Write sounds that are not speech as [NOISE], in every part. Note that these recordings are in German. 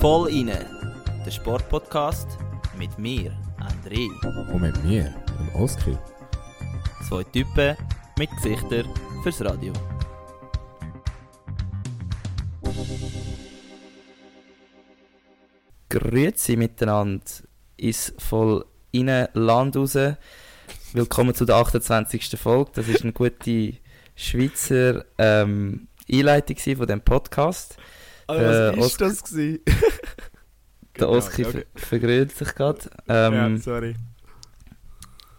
Voll inne, der Sportpodcast mit mir, André. Und mit mir, dem Oskar. Zwei Typen mit Gesichtern fürs Radio. Grüezi miteinander ins voll inne Land raus. Willkommen zu der 28. Folge. Das ist eine gute Schweizer ähm, Einleitung von dem Podcast. Also, Äh, was ist das gewesen? [LAUGHS] Der Genau, Oski okay. ver vergrölt sich gerade. Ähm, ja, sorry.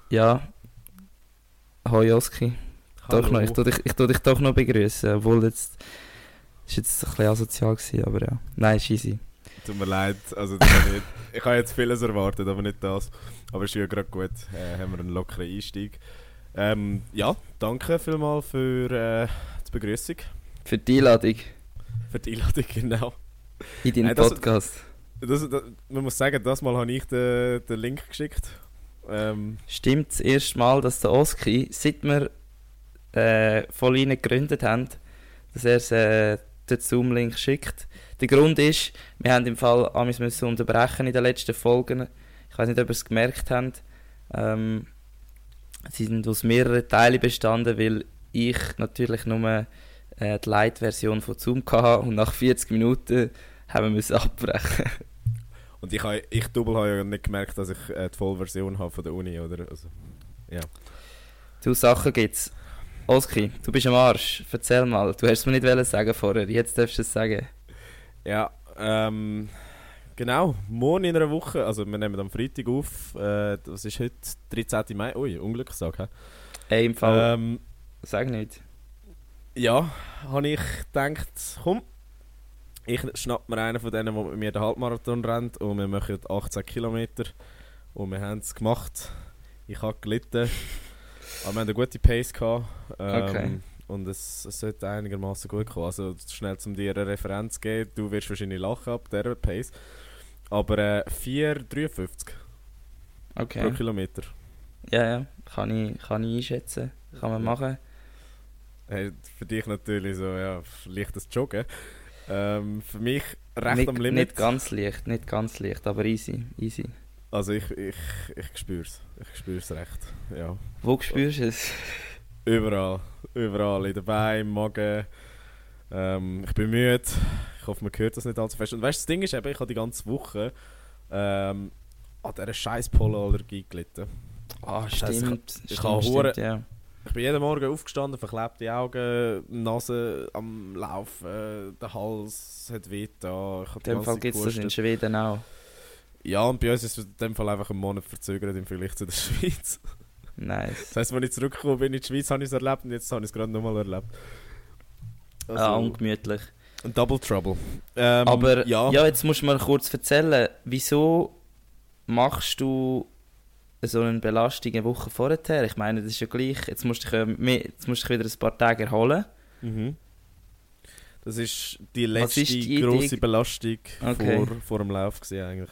ja. Hoi Oski. Doch noch, ich tue dich, ich tue dich doch noch begrüßen, obwohl jetzt ist jetzt ein bisschen asozial gewesen, aber ja. Nein, ist easy. Tut mir leid, also ich, [LAUGHS] ich habe jetzt vieles erwartet, aber nicht das. Aber es ist ja gerade gut, äh, haben wir einen lockeren Einstieg. Ähm, ja, danke vielmals für äh, die Begrüßung, Für die Einladung für die Einladung, [LAUGHS] genau. in deinen Äh, das- Podcast. Das, das, man muss sagen, das Mal habe ich den, den Link geschickt. Ähm, Stimmt das erste Mal, dass der Oski, seit wir äh, voll rein gegründet haben, dass er es, äh, den Zoom-Link schickt. Der Grund ist, wir haben im Fall amigs müssen unterbrechen in den letzten Folgen. Ich weiß nicht, ob ihr es gemerkt habt. Ähm, sie sind aus mehreren Teilen bestanden, weil ich natürlich nur äh, die Light-Version von Zoom hatte und nach 40 Minuten haben wir müssen abbrechen. [LAUGHS] und ich, habe, ich Double habe ja nicht gemerkt, dass ich äh, die Vollversion habe von der Uni, oder? Also, ja. Du Sachen gibt's. Oski, du bist am Arsch. Erzähl mal. Du hast es mir nicht sagen vorher. Jetzt darfst du es sagen. Ja, ähm, genau. Morgen in einer Woche, also wir nehmen am Freitag auf, äh, das ist heute 13. Mai. Ui, Unglückstag, hä? Ey, im Fall, Ähm, sag nicht. ja, habe ich gedacht, komm, ich schnapp mir einen von denen, der mit mir den Halbmarathon rennt und wir machen 18 Kilometer und wir haben es gemacht. Ich habe gelitten, aber wir haben eine gute Pace gehabt. Ähm, Okay. Und es, es sollte einigermaßen gut kommen. Also schnell zum dir eine Referenz geben, du wirst wahrscheinlich lachen ab dieser Pace. Aber äh, 4,53 pro Okay. Kilometer. Ja, ja. Kann ich, kann ich einschätzen. Kann man machen. Hey, für dich natürlich so, ja, leichtes Joggen. Ähm, für mich recht nicht, am Limit. Nicht ganz leicht, nicht ganz leicht, aber easy. easy. Also ich, ich, ich spür's. Ich spür's recht. Ja. Wo spürst du es? Überall. Überall. In den Beinen, im Magen. Ähm, ich bin müde. Ich hoffe, man hört das nicht allzu fest. Und weißt du, das Ding ist eben, ich habe die ganze Woche ähm, an dieser scheiß Pollenallergie gelitten. Ah, Das heisst, stimmt. ich stimmt, kann stimmt, hure- ja. Ich bin jeden Morgen aufgestanden, verklebte Augen, Nase am Laufen, der Hals hat weh da. Ich In dem Fall gibt es das in. Schweden auch. Ja, und bei uns ist es in dem Fall einfach einen Monat verzögert im Vergleich zu der [LAUGHS] Schweiz. Nice. Das heisst, als ich zurückgekommen bin in die Schweiz, habe ich es erlebt und jetzt habe ich es gerade nochmal erlebt. Also, ah, ungemütlich. Ein Double Trouble. Ähm, Aber ja, ja. jetzt musst du mal kurz erzählen, wieso machst du so eine Belastung eine Woche vorher? Ich meine, das ist ja gleich. Jetzt musst du dich, mehr- jetzt musst du dich wieder ein paar Tage erholen. Mhm. Das ist die letzte ist die grosse Belastung Okay. vor, vor dem Lauf gewesen, eigentlich.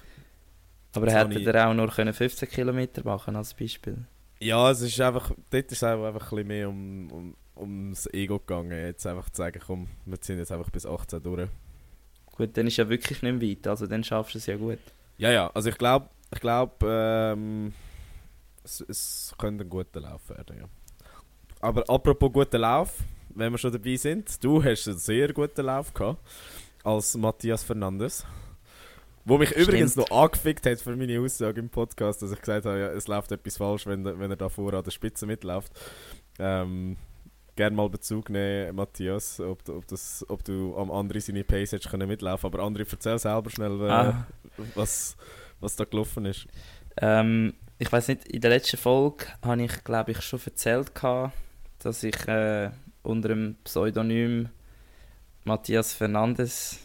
Aber hätte er auch nur können 15 Kilometer machen als Beispiel. Ja, es ist einfach, dort ist es einfach ein bisschen mehr um, um, ums Ego gegangen, jetzt einfach zu sagen, komm, wir ziehen jetzt einfach bis 18 durch. Gut, dann ist ja wirklich nicht mehr weit, also dann schaffst du es ja gut. Ja, ja, also ich glaube, ich glaube, ähm, es, es könnte ein guter Lauf werden, ja. Aber apropos guter Lauf, wenn wir schon dabei sind, du hast einen sehr guten Lauf gehabt, als Matthias Fernandes. Wo mich Stimmt. übrigens noch angefickt hat für meine Aussage im Podcast, dass ich gesagt habe, ja, es läuft etwas falsch, wenn, wenn er da vorne an der Spitze mitläuft. Ähm, gerne mal Bezug nehmen, Matthias, ob, du- ob, das, ob du am anderen seine Pace hättest können mitlaufen Aber André, erzähl selber schnell, äh, Ah. was, was da gelaufen ist. Ähm, ich weiß nicht, in der letzten Folge habe ich, glaube ich, schon erzählt, gehabt, dass ich äh, unter dem Pseudonym Matthias Fernandes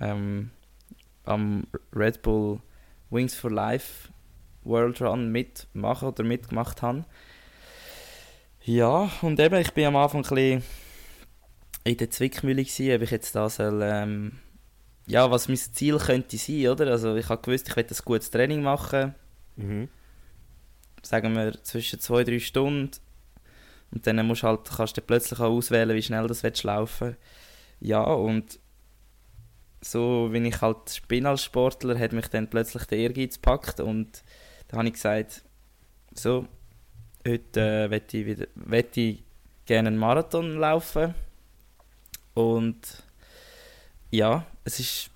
ähm, am Red Bull Wings for Life World Run mitmachen oder mitgemacht habe. Ja, und eben, ich bin am Anfang ein bisschen in der Zwickmühle gewesen, ob ich jetzt da soll, ähm, ja, was mein Ziel könnte sein, oder? Also ich habe gewusst, ich will ein gutes Training machen, Mhm. sagen wir zwischen zwei, drei Stunden Und dann musst halt, kannst du plötzlich auch auswählen, wie schnell das willst laufen Ja, und so wie ich halt bin als Sportler, hat mich dann plötzlich der Ehrgeiz gepackt und da habe ich gesagt, so, heute äh, möchte ich, wieder, möchte ich gerne einen Marathon laufen und ja, es ist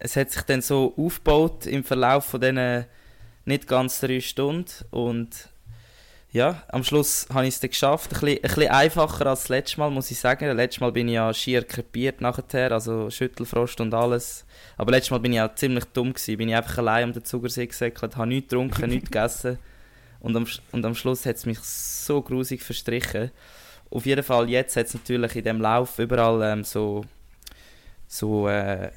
es hat sich dann so aufgebaut im Verlauf von diesen nicht ganz drei Stunden und ja, am Schluss habe ich es dann geschafft. Ein bisschen, ein bisschen einfacher als das letzte Mal, muss ich sagen. Das letzte Mal bin ich ja schier krepiert nachher, also Schüttelfrost und alles. Aber letztes Mal bin ich auch ziemlich dumm gewesen. Bin ich einfach allein um den Zugersee gesäckelt, habe nichts getrunken, nichts [LAUGHS] gegessen. Und am, und am Schluss hat es mich so grusig verstrichen. Auf jeden Fall, jetzt hat es natürlich in dem Lauf überall ähm, so, so äh,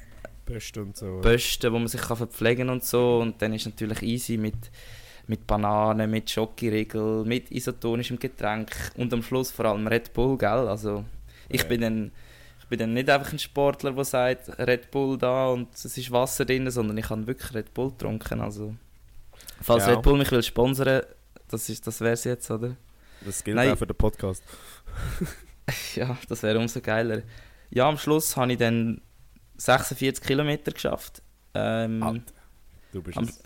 Bösten und so. Bösten, wo man sich kann verpflegen und so. Und dann ist es natürlich easy mit, mit Bananen, mit Schokoriegel, mit isotonischem Getränk und am Schluss vor allem Red Bull, gell? Also ich Ja. bin dann ich bin dann nicht einfach ein Sportler, der sagt Red Bull da und es ist Wasser drin, sondern ich habe wirklich Red Bull getrunken. Also falls Ja. Red Bull mich will sponsern, das ist das wär's jetzt, oder? Das gilt Nein. auch für den Podcast. [LAUGHS] Ja, das wäre umso geiler. Ja, am Schluss habe ich dann 46 Kilometer geschafft. Ähm, Alter, Du bist am- es.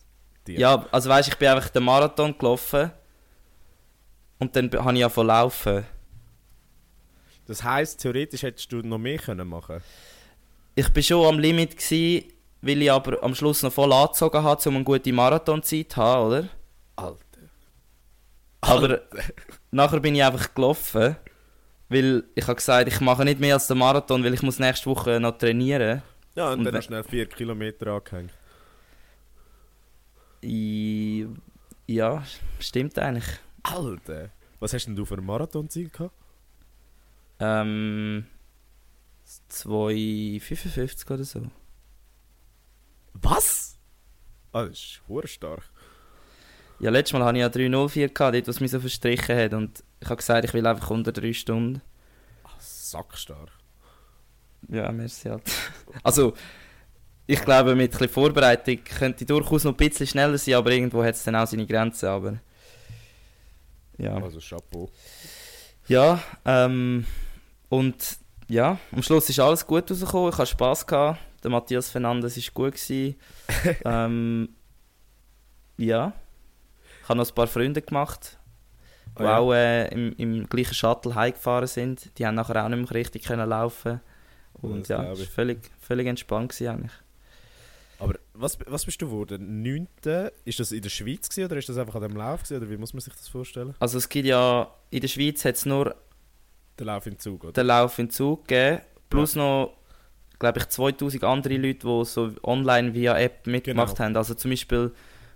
Ja, also weißt, ich bin einfach den Marathon gelaufen und dann habe ich angefangen zu laufen. Das heisst, theoretisch hättest du noch mehr können machen Ich bin schon am Limit gsi, weil ich aber am Schluss noch voll angezogen habe, um eine gute Marathonzeit zu haben, oder? Alter. Aber nachher bin ich einfach gelaufen, weil ich habe gesagt, ich mache nicht mehr als den Marathon, weil ich muss nächste Woche noch trainieren. Ja, und, Und dann hast du schnell 4 Kilometer angehängt. Ja, stimmt eigentlich. Alter. Was hast denn du für ein Marathonziel gehabt? Ähm, 2,55 oder so. Was? Ah, das ist stark. Ja, letztes Mal hatte ich ja 304 gehabt, dort, was mich so verstrichen hat. Und ich habe gesagt, ich will einfach unter 3 Stunden. Ah, sackstark. Ja, merci halt. [LAUGHS] Also, ich glaube, mit ein bisschen Vorbereitung könnte ich durchaus noch ein bisschen schneller sein, aber irgendwo hat es dann auch seine Grenzen. Aber ja, Also Chapeau. ja ähm, und ja, am Schluss ist alles gut rausgekommen. Ich hatte Spass gehabt. Der Matthias Fernandes war gut. Gewesen. [LAUGHS] ähm, ja, ich habe noch ein paar Freunde gemacht, die Ah, ja. auch äh, im, im gleichen Shuttle heimgefahren sind. Die haben nachher auch nicht mehr richtig können laufen. Und Das ja, es war völlig, völlig entspannt eigentlich. Aber was, was bist du geworden? Neunte? Ist das in der Schweiz gewesen, oder ist das einfach an dem Lauf gewesen, oder wie muss man sich das vorstellen? Also es gibt ja, in der Schweiz hat es nur Der Lauf im Zug, oder? den Lauf in Zug gegeben, plus noch, glaube ich, 2000 andere Leute, die so online via App mitgemacht Genau. haben. Also zum Beispiel,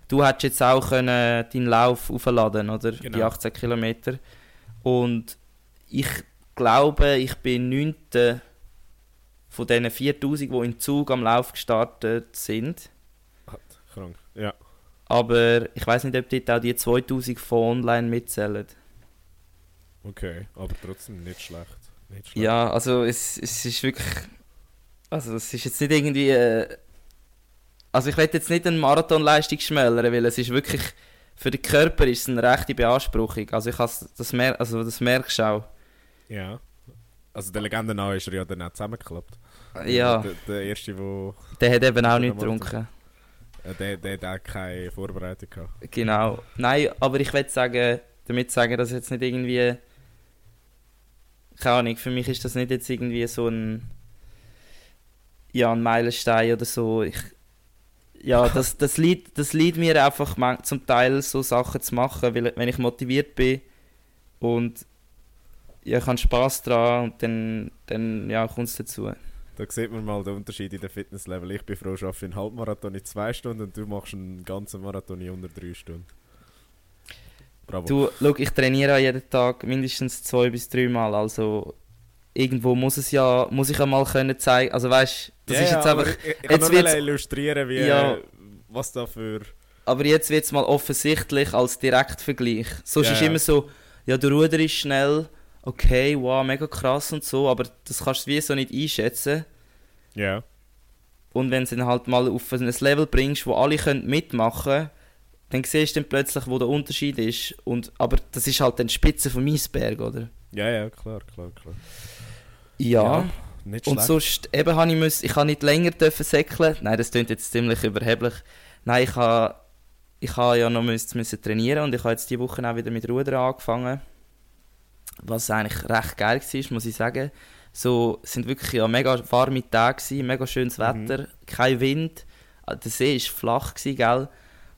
du hättest jetzt auch können deinen Lauf aufladen, oder? Die Genau. 18 Kilometer. Und ich glaube, ich bin 9. von diesen 4000, die in Zug am Lauf gestartet sind. Krank. Ja. Aber ich weiß nicht, ob dort auch die 2000 von online mitzählen. Okay, aber trotzdem nicht schlecht. Nicht schlecht. Ja, also es, es ist wirklich. Also es ist jetzt nicht irgendwie. Äh, also ich will jetzt nicht eine Marathonleistung schmälern, weil es ist wirklich. Für den Körper ist es eine rechte Beanspruchung. Also ich das, mer also das merkst du auch. Ja. Also der Legende nach ist er ja dann auch zusammengeklappt. Ja, Der, der erste, wo, der hat eben auch nicht getrunken. äh, der, der hat auch keine Vorbereitung gehabt. Genau. Nein, aber ich will sagen, damit sagen, dass jetzt nicht irgendwie. Keine Ahnung, für mich ist das nicht jetzt irgendwie so ein. Ja, ein Meilenstein oder so. Ich, ja, das, das, liegt, das liegt mir einfach zum Teil so Sachen zu machen, weil wenn ich motiviert bin und ja, ich habe Spass dran und dann, dann ja, kommt es dazu. Da sieht man mal den Unterschied in den Fitnesslevel. Ich bin froh, ich arbeite einen Halbmarathon in zwei Stunden und du machst einen ganzen Marathon in unter drei Stunden. Bravo. Du, schau, ich trainiere jeden Tag mindestens zwei bis drei Mal, also irgendwo muss es ja, muss ich ja mal können zeigen, also weißt, das Ja, ist ja, jetzt aber einfach, Ich, ich jetzt wird's- illustrieren, wie, Ja. was da für... aber jetzt wird es mal offensichtlich als Direktvergleich. Sonst Ja, ist ja. immer so, ja, der Ruder ist schnell, okay, wow, mega krass und so, aber das kannst du wie so nicht einschätzen. Ja. Und wenn du ihn halt mal auf ein Level bringst, wo alle können mitmachen dann siehst du dann plötzlich, wo der Unterschied ist. Und, aber das ist halt dann die Spitze vom Eisberg, oder? Ja, ja, klar, klar, klar. Ja. Ja, Nicht Und sonst, eben habe ich, müssen, ich habe nicht länger dürfen säckeln. Nein, das klingt jetzt ziemlich überheblich. Nein, ich habe, ich habe ja noch müssen, müssen trainieren und ich habe jetzt die Woche auch wieder mit Rudern angefangen. Was eigentlich recht geil war, muss ich sagen. So, es sind wirklich ja mega warme Tage gewesen, mega schönes Mhm. Wetter, kein Wind. Der See war flach, gewesen, gell?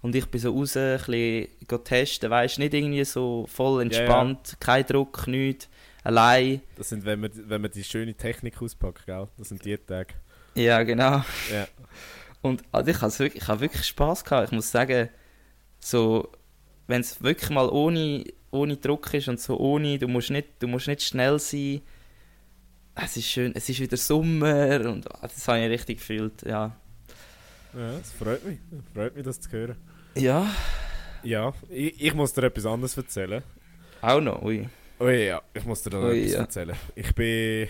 Und ich bin so raus, ein bisschen testen, weißt nicht irgendwie so voll entspannt, kein Druck, nichts, allein. Das sind, wenn man, wenn man die schöne Technik auspackt, gell? Das sind die Tage. Ja, genau. Ja. Und also ich habe wirklich, ich habe wirklich Spaß gehabt. Ich muss sagen, so, wenn es wirklich mal ohne, ohne Druck ist und so ohne, du musst nicht, du musst nicht schnell sein. Es ist schön, es ist wieder Sommer und ah, das habe ich richtig gefühlt, ja. Ja, das freut mich. Das freut mich, das zu hören. Ja, Ja, ich, ich muss dir etwas anderes erzählen. auch noch, ui. Oh ja, ich muss dir da noch Ui, etwas ja. erzählen. Ich bin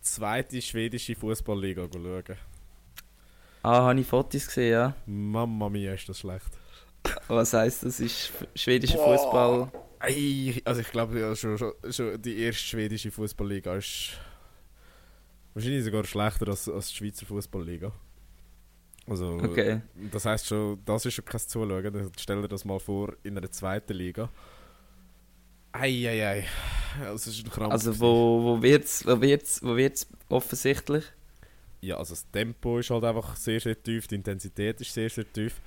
zweite schwedische Fußballliga schauen. Ah, habe ich Fotos gesehen, ja. Mama mia, ist das schlecht. Was heisst das? Ist schwedischer. Fußball. Also ich glaube ja, schon, schon, schon die erste schwedische Fußballliga ist wahrscheinlich sogar schlechter als, als die Schweizer Fußballliga. Also, Okay. das heißt schon, das ist schon kein Zuschauen. Stell dir das mal vor in einer zweiten Liga. Eieiei. Ei, ei. Das ist ein Krampf. Also wo, wo wird's, wo wird's, wo wird's offensichtlich? Ja, also das Tempo ist halt einfach sehr, sehr tief, die Intensität ist sehr, sehr tief.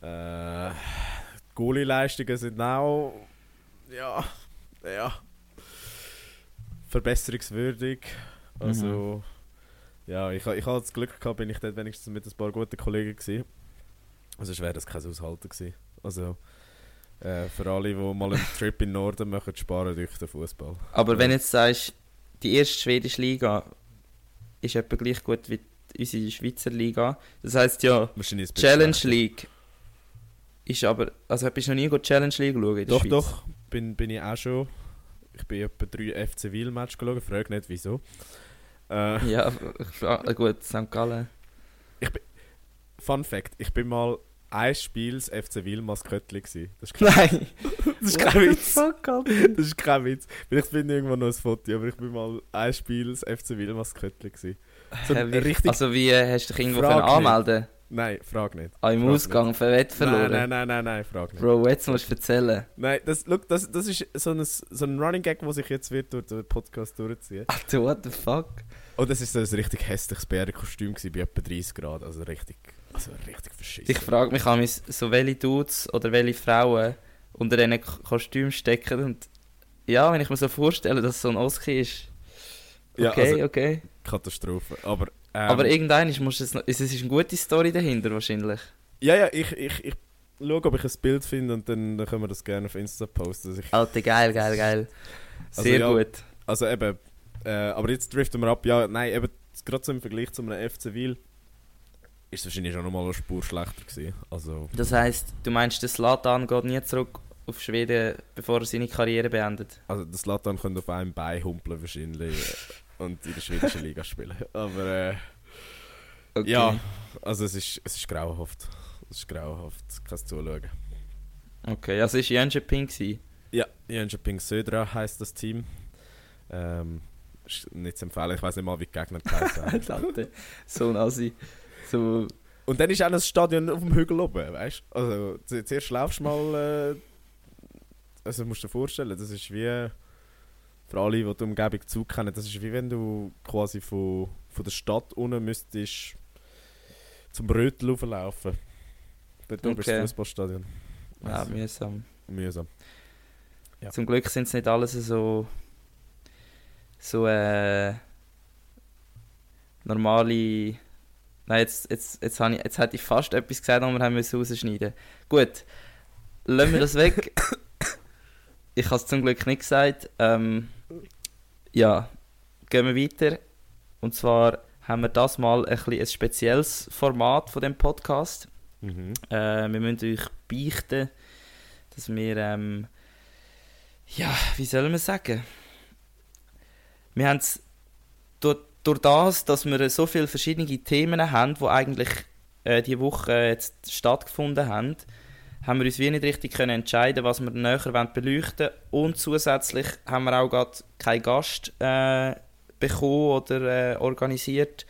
Äh, die Goalie-Leistungen sind auch, ja, ja, verbesserungswürdig. Also, ja, ich, ich hatte das Glück gehabt, bin ich dort wenigstens mit ein paar guten Kollegen gewesen. Also, wäre das kein Aushalten gewesen. Also, äh, für alle, die mal einen Trip in den Norden machen, sparen durch den Fußball. Aber wenn jetzt sagst, die erste schwedische Liga ist etwa gleich gut wie unsere Schweizer Liga. Das heisst ja, Challenge. League ist aber. Also bist du noch nie gut Challenge League der Doch, Schweiz? doch, bin, bin ich auch schon. Ich bin etwa drei FC Wil-Match geschaut, frag nicht wieso. Äh, Ja, [LAUGHS] ich frage- gut, St. Gallen. Fun Fact: Ich bin mal ein Spiel das FC Wil Maskottli gsi. Das ist kein, Nein! [LAUGHS] das ist kein Witz. Fuck. Das ist kein Witz. Vielleicht finde ich irgendwann noch ein Foto, aber ich bin mal ein Spiel das FC Wil Maskottli gsi. So richtig. Also wie äh, hast du dich irgendwo Frag können anmelden nein, frag nicht. Ah, im Frag Ausgang für Wett verloren? Nein, nein, nein, nein, nein, frag nicht. Bro, jetzt musst du erzählen. Nein, das, look, das, das ist so ein, so ein Running Gag, der sich jetzt wird durch den Podcast durchziehen. Alter, what the fuck? Und das ist so ein richtig hässliches Bärenkostüm bei etwa 30 Grad. Also richtig, also richtig verschissen. Ich frage mich, an so welche Dudes oder welche Frauen unter diesen Kostümen stecken und ja, wenn ich mir so vorstelle, dass es so ein Oski ist. Ja, Okay, also- okay. Katastrophe. Aber, ähm, Aber irgendwann muss es noch, es ist eine gute Story dahinter wahrscheinlich. ja, ja, ich, ich, ich schaue, ob ich ein Bild finde und dann, dann können wir das gerne auf Insta posten. Also, ich, Alter, geil, geil, geil. Also Sehr ja, gut. also eben, äh, aber jetzt driften wir ab. Ja, nein, eben gerade so im Vergleich zu einem FC Wil ist es wahrscheinlich schon nochmal eine Spur schlechter gewesen. Also, Das heisst, du meinst, der Slatan geht nie zurück auf Schweden, bevor er seine Karriere beendet? also das Latan könnte auf einem Bein humpeln wahrscheinlich äh, und in der schwedischen Liga spielen. [LAUGHS] Aber äh, Okay. ja, also es ist, es ist grauenhaft. Es ist grauenhaft, kannst zuschauen. Okay, also es war Jönköping. gewesen. Ja, Jönköping Södra heisst das Team. Ähm, ist nicht zu empfehlen, ich weiß nicht mal, wie die Gegner [LAUGHS] geheißen haben. So ein Assi. So, Und dann ist auch das Stadion auf dem Hügel oben, weißt du? Also, zu- zuerst laufst du mal. Äh, also, musst du dir vorstellen, das ist wie. Für alle, die die Umgebung Zug kennen, das ist wie wenn du quasi von, von der Stadt unten müsstest zum Rötel rauflaufen. Dort oben ist Okay. das Fußballstadion. ja, Also, mühsam. mühsam. Ja. Zum Glück sind es nicht alles so. so äh. normale. Nein, jetzt, jetzt, jetzt, habe ich, jetzt hätte ich fast etwas gesagt, aber wir haben müssen rausschneiden. Gut, lassen wir das weg. [COUGHS] Ich habe es zum Glück nicht gesagt. Ähm, ja, gehen wir weiter. Und zwar haben wir das mal ein, ein spezielles Format von dem Podcast. Mhm. Äh, wir müssen euch beichten, dass wir, ähm, ja, wie soll man sagen? Wir haben es durch, das, dass wir so viele verschiedene Themen haben, die eigentlich äh, die Woche jetzt stattgefunden haben, haben wir uns wie nicht richtig können entscheiden was wir näher beleuchten wollen. Und zusätzlich haben wir auch gerade keinen Gast äh, bekommen oder äh, organisiert.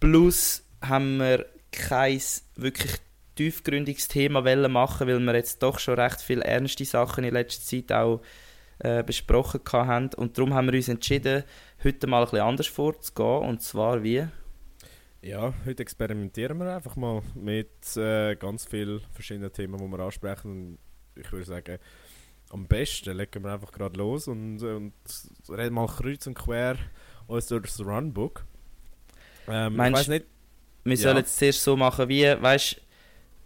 Plus haben wir kein wirklich tiefgründiges Thema machen weil wir jetzt doch schon recht viele ernste Sachen in letzter Zeit auch äh, besprochen haben. Und darum haben wir uns entschieden, heute mal ein bisschen anders vorzugehen. Und zwar wie? Ja, heute experimentieren wir einfach mal mit äh, ganz vielen verschiedenen Themen, die wir ansprechen. Und ich würde sagen, am besten legen wir einfach gerade los und, und reden mal kreuz und quer uns durch das Runbook. Ähm, Meinst, ich nicht, wir ja. sollen es zuerst so machen wie, weißt du,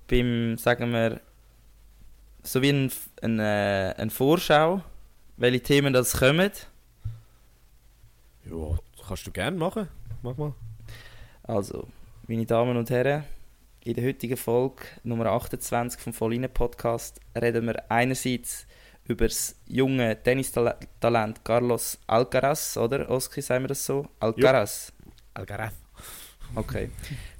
beim, sagen wir, so wie ein, ein, äh, eine Vorschau, welche Themen das kommen. Ja, kannst du gerne machen. Mach mal. Also, meine Damen und Herren, in der heutigen Folge Nummer 28 vom Vollinen Podcast reden wir einerseits über das junge Tennistalent Carlos Alcaraz, oder? Oski, sagen wir das so? Alcaraz. Jo. Alcaraz. Okay.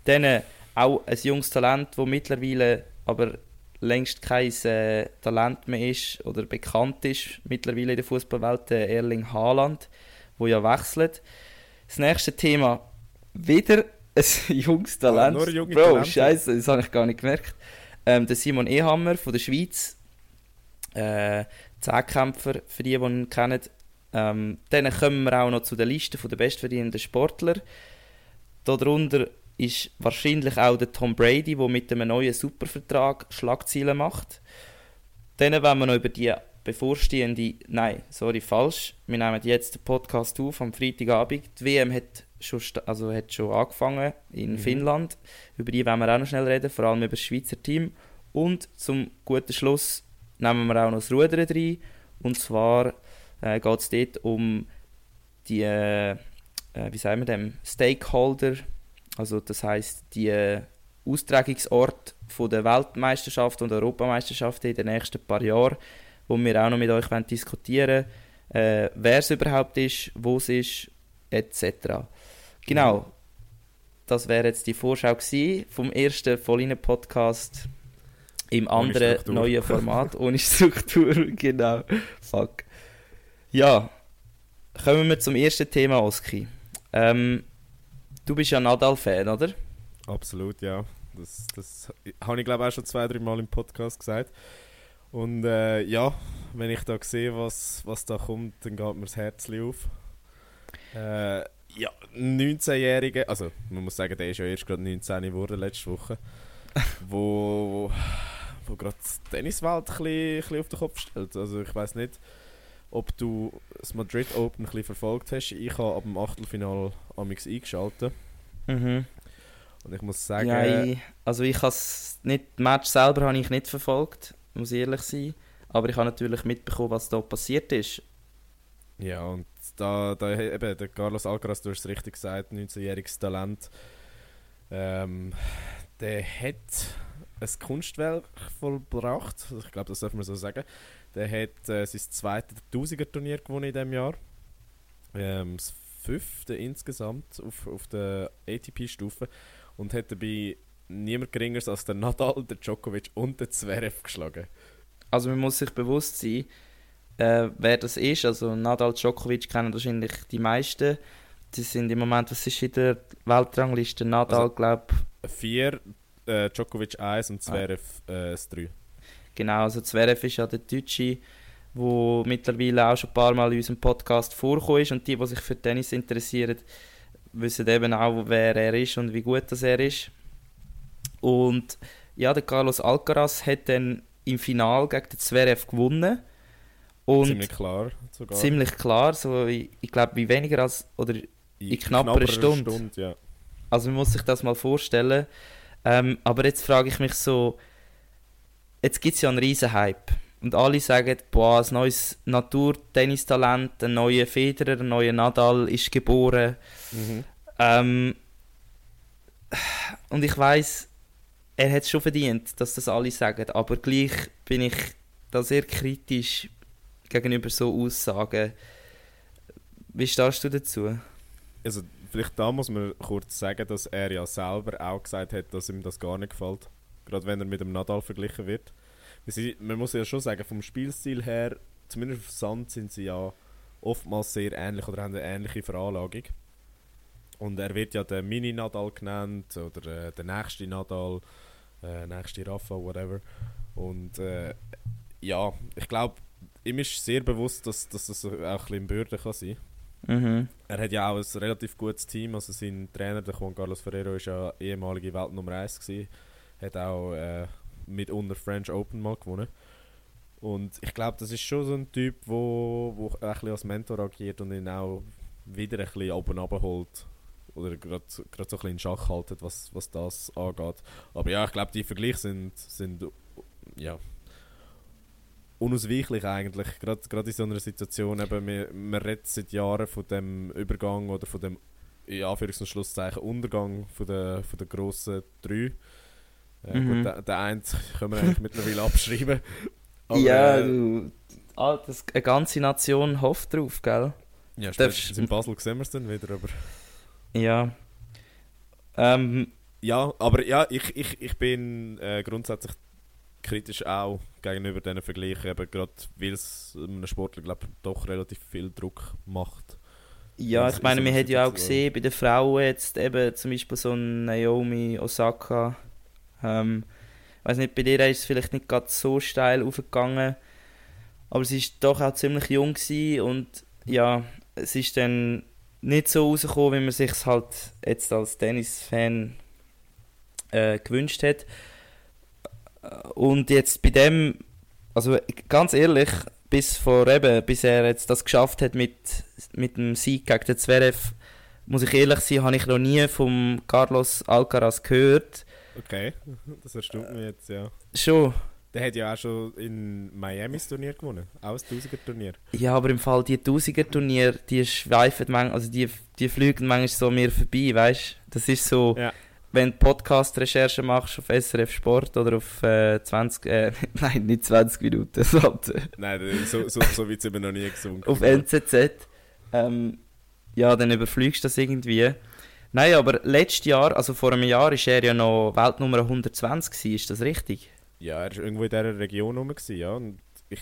Dann äh, auch ein junges Talent, das mittlerweile aber längst kein äh, Talent mehr ist oder bekannt ist, mittlerweile in der Fußballwelt, der Erling Haaland, wo ja wechselt. Das nächste Thema, wieder ein [LAUGHS] junges Talent. Oh, nur Bro, Talente. scheiße, das habe ich gar nicht gemerkt. Ähm, der Simon Ehammer von der Schweiz, äh, Zehnkämpfer, für die, die ihn kennen. Ähm, dann kommen wir auch noch zu der Liste der bestverdienenden Sportler. Darunter ist wahrscheinlich auch der Tom Brady, der mit einem neuen Supervertrag Schlagzeilen macht. Dann wollen wir noch über die bevorstehende, nein, sorry, falsch. Wir nehmen jetzt den Podcast auf am Freitagabend. Die WM hat schon, also hat schon angefangen in mhm. Finnland. Über die wollen wir auch noch schnell reden, vor allem über das Schweizer Team. Und zum guten Schluss nehmen wir auch noch das Rudern rein. Und zwar äh, geht es dort um die, äh, äh, wie sagen wir dem, Stakeholder also das heißt die äh, Austragungsort von der Weltmeisterschaft und Europameisterschaft in den nächsten paar Jahren, wo wir auch noch mit euch diskutieren wollen, äh, wer es überhaupt ist, wo es ist, etc. Genau, das wäre jetzt die Vorschau vom ersten Vollinen Podcast im anderen neuen Format, [LAUGHS] ohne Struktur, [LAUGHS] genau. Fuck. Ja, kommen wir zum ersten Thema, Oski. Ähm, Du bist ja Nadal-Fan, oder? Absolut, ja. Das, das habe ich glaube auch schon zwei, drei Mal im Podcast gesagt. Und äh, ja, wenn ich da sehe, was, was da kommt, dann geht mir das Herz auf. Äh, ja, 19-Jährige, also man muss sagen, der ist ja erst gerade 19 geworden letzte Woche, [LAUGHS] wo, wo, wo gerade die Tenniswelt ein bisschen, ein bisschen auf den Kopf stellt. Also ich weiß nicht, ob du das Madrid Open ein bisschen verfolgt hast. Ich habe ab dem Achtelfinal amix eingeschaltet. Mhm. Und ich muss sagen... Ja, also ich habe nicht, das Match selber habe ich nicht verfolgt, muss ich ehrlich sein. Aber ich habe natürlich mitbekommen, was da passiert ist. Ja, und da, da eben, der Carlos Alcaraz, du hast es richtig gesagt, 19-jähriges Talent. Ähm, der hat ein Kunstwerk vollbracht, ich glaube, das darf man so sagen. Der hat äh, sein zweites 1000er Turnier gewonnen in diesem Jahr. Ähm, das fünfte insgesamt auf, auf der ATP-Stufe und hat dabei niemand geringeres als der Nadal, der Djokovic und der Zverev geschlagen. Also man muss sich bewusst sein, äh, wer das ist. Also Nadal, Djokovic kennen wahrscheinlich die meisten. Die sind im Moment, was ist in der Weltrangliste? Nadal, also, glaube ich. Vier, äh, Djokovic 1 und Zverev ah. äh, 3. Genau, also Zverev ist ja der Deutsche, der mittlerweile auch schon ein paar Mal in unserem Podcast vorgekommen ist und die, die sich für Tennis interessieren, wissen eben auch, wer er ist und wie gut das er ist. Und ja, der Carlos Alcaraz hat dann im Final gegen den Zverev gewonnen. Und ziemlich klar sogar. Ziemlich klar, so ich, ich glaube wie weniger als, oder in, in knapper einer Stunde. Stunde ja. Also man muss sich das mal vorstellen. Ähm, aber jetzt frage ich mich so, jetzt gibt es ja einen riesen Hype. Und alle sagen, boah, ein neues Naturtennistalent, ein neuer Federer, ein neuer Nadal ist geboren. Mhm. Ähm, und ich weiß, er hat es schon verdient, dass das alle sagen, aber gleich bin ich da sehr kritisch gegenüber so Aussagen. Wie stehst du dazu? Also, vielleicht da muss man kurz sagen, dass er ja selber auch gesagt hat, dass ihm das gar nicht gefällt. Gerade wenn er mit dem Nadal verglichen wird. Man muss ja schon sagen, vom Spielstil her, zumindest auf Sand sind sie ja oftmals sehr ähnlich oder haben eine ähnliche Veranlagung. Und er wird ja der Mini-Nadal genannt oder äh, der nächste Nadal, äh, nächste Rafa, whatever. Und äh, ja, ich glaube, ihm ist sehr bewusst, dass, dass das auch ein bisschen Bürde kann sein Mhm. Er hat ja auch ein relativ gutes Team, also sein Trainer, der Juan Carlos Ferrero, ist ja ehemalige Weltnummer 1 gewesen. Hat auch äh, mit unter French Open mal gewonnen. Und ich glaube, das ist schon so ein Typ, wo, wo ein bisschen als Mentor agiert und ihn auch wieder ein bisschen oben abholt. Oder gerade so ein bisschen in Schach haltet, was, was das angeht. Aber ja, ich glaube, die Vergleiche sind, sind ja, unausweichlich eigentlich. Gerade, gerade in so einer Situation, eben, wir, man redet seit Jahren von dem Übergang oder von dem, in Anführungs- und Schlusszeichen, Untergang von der, von der grossen drei. Äh, Mhm. gut, der, der eine können wir eigentlich mittlerweile [LAUGHS] abschreiben. Aber, ja, äh, du, ah, das, eine ganze Nation hofft drauf, gell? ja spätestens in Basel sehen wir es dann wieder. Aber Ja. Ähm, Ja, aber ja, ich, ich, ich bin äh, grundsätzlich kritisch auch gegenüber diesen Vergleichen, eben gerade weil es einem Sportler glaub, doch relativ viel Druck macht. ja, in ich meine, man hat ja auch gesehen, bei den Frauen jetzt eben zum Beispiel so ein Naomi Osaka. Ähm, weiß nicht, bei dir ist es vielleicht nicht gerade so steil aufgegangen, aber sie ist doch auch ziemlich jung gewesen und ja, es ist dann nicht so rausgekommen, wie man sich halt jetzt als Tennis-Fan äh, gewünscht hat. Und jetzt bei dem, also ganz ehrlich, bis vor eben, bis er jetzt das geschafft hat mit, mit dem Sieg gegen den Zverev, muss ich ehrlich sein, habe ich noch nie vom Carlos Alcaraz gehört. Okay, [LAUGHS] das erstaunt mich jetzt, ja. Schon. Der hat ja auch schon in Miami das Turnier gewonnen, auch ein 1000er-Turnier. Ja, aber im Fall die Tausiger-Turnier, die schweifen manchmal, also die, die fliegen manchmal so mir vorbei, weißt Das ist so, Ja. wenn du Podcast-Recherche machst auf SRF Sport oder auf äh, 20, äh, [LAUGHS] nein, nicht 20 Minuten, [LAUGHS] sondern Nein, so, so, so wird es eben noch nie gesungen. auf NZZ, ähm, ja, dann überfliegst du das irgendwie. Nein, aber letztes Jahr, also vor einem Jahr, ist er ja noch Weltnummer 120 gewesen, ist das richtig? Ja, er war irgendwo in dieser Region rum, gewesen, ja. Und ich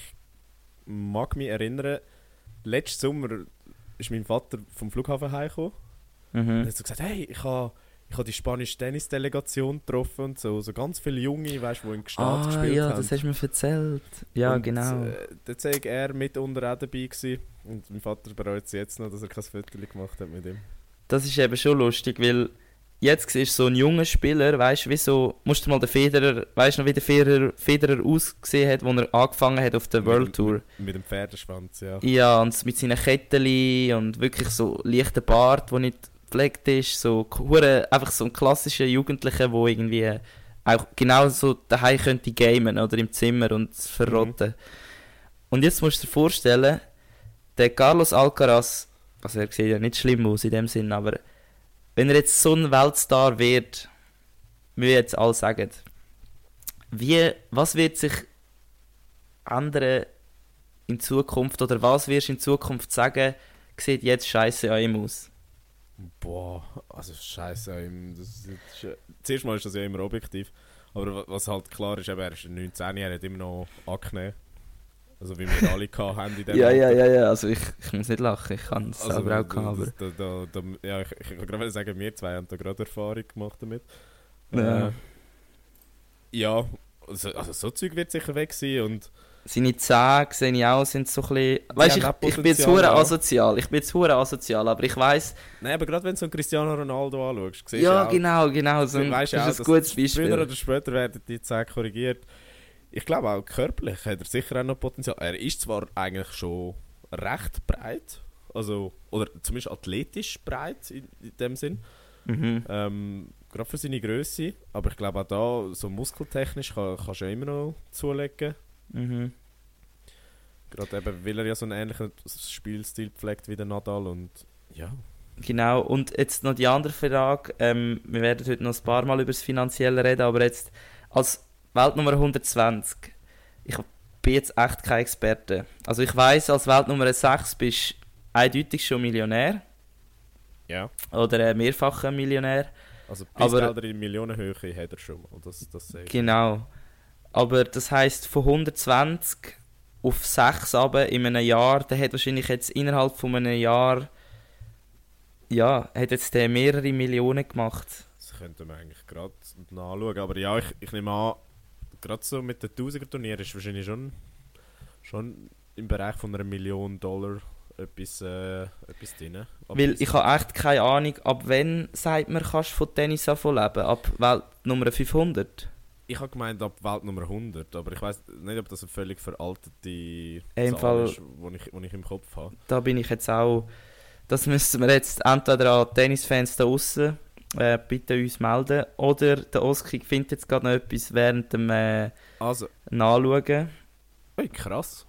mag mich erinnern, letzten Sommer ist mein Vater vom Flughafen heimgekommen und Mhm. hat so gesagt, hey, ich habe ich ha die spanische Tennisdelegation getroffen und so, so ganz viele Junge, weißt du, die in Gstaad Ah, gespielt ja, haben. das hast du mir erzählt. Ja, und, genau. Äh, dort war er mitunter auch dabei gewesen. und mein Vater bereut es jetzt noch, dass er kein Foto gemacht hat mit ihm. Das ist eben schon lustig, weil jetzt siehst du so einen jungen Spieler, weißt du, wie so, musst du mal den Federer, weißt du noch, wie der Federer, Federer ausgesehen hat, als er angefangen hat auf der World Tour. Mit, mit dem Pferdeschwanz, ja. Ja, und mit seinen Kettchen und wirklich so leichten Bart, der nicht gepflegt ist, so einfach so ein klassischer Jugendlicher, der irgendwie auch genau so daheim könnte gamen oder im Zimmer und verrotten. Und jetzt musst du dir vorstellen, der Carlos Alcaraz, also er sieht ja nicht schlimm aus in dem Sinn, aber wenn er jetzt so ein Weltstar wird, wie jetzt alle sagen, wie, was wird sich ändern in Zukunft oder was wirst du in Zukunft sagen, sieht jetzt scheiße an ihm aus? Boah, also scheiße. ihm- Das ist, zuerst mal ist das ja immer objektiv. Aber wa- was halt klar ist, er ist 19, er hat immer noch Akne. Also wie wir alle gehabt haben in dem [LAUGHS] Ja, ja, ja, ja, also ich, ich muss nicht lachen, ich kann es Also, selber auch gehabt, aber... da, da, da, ja, ich, ich kann gerade sagen, wir zwei haben da gerade Erfahrung gemacht damit. Ja. Äh, ja, also, also so Zeug wird sicher weg sein und Seine Zähne sehe ich auch, sind so ein bisschen... Weißt ich, ich bin jetzt hure ja. asozial, ich bin jetzt hure asozial, aber ich weiss... Nein, aber gerade wenn du so einen Cristiano Ronaldo anschaust, siehst Ja, du auch, genau, genau, so ein, Weisst das ja ist auch, ein gutes Beispiel. Früher oder später werden die Zähne korrigiert. Ich glaube auch körperlich hat er sicher auch noch Potenzial. Er ist zwar eigentlich schon recht breit, also oder zumindest athletisch breit in, in dem Sinn, Mhm. ähm, gerade für seine Größe. Aber ich glaube auch da so muskeltechnisch kann, kannst du ja immer noch zulegen. Mhm. Gerade eben, weil er ja so einen ähnlichen Spielstil pflegt wie der Nadal und ja. Genau, und jetzt noch die andere Frage. Ähm, wir werden heute noch ein paar Mal über das Finanzielle reden, aber jetzt als Weltnummer 120. Ich bin jetzt echt kein Experte. Also ich weiß, als Weltnummer 6 bist du eindeutig schon Millionär Ja. oder ein mehrfacher Millionär. Also Aber- Preisgelder in Millionenhöhe hat er schon mal. Das, das. Genau. Aber das heisst, von 120 auf 6 aber in einem Jahr, der hat wahrscheinlich jetzt innerhalb von einem Jahr, ja, hat jetzt der mehrere Millionen gemacht. Das könnte man eigentlich gerade nachschauen. Aber ja, ich, ich nehme an, gerade so mit den 1000er Turnieren ist wahrscheinlich schon, schon im Bereich von einer Million Dollar etwas, äh, etwas drin. Weil ich habe echt keine Ahnung, ab wann sagt man, kannst du von Tennis davon leben? Ab Welt Nummer 500? Ich habe gemeint ab Welt Nummer 100, aber ich weiß nicht, ob das eine völlig veraltete Zahl Fall- ist, die ich, wo ich im Kopf habe. Da bin ich jetzt auch. Das müssen wir jetzt entweder an Tennisfans da draußen äh, bitte uns melden. Oder der Oski findet jetzt gerade noch etwas während dem äh, Also, Nachschauen. hey, krass.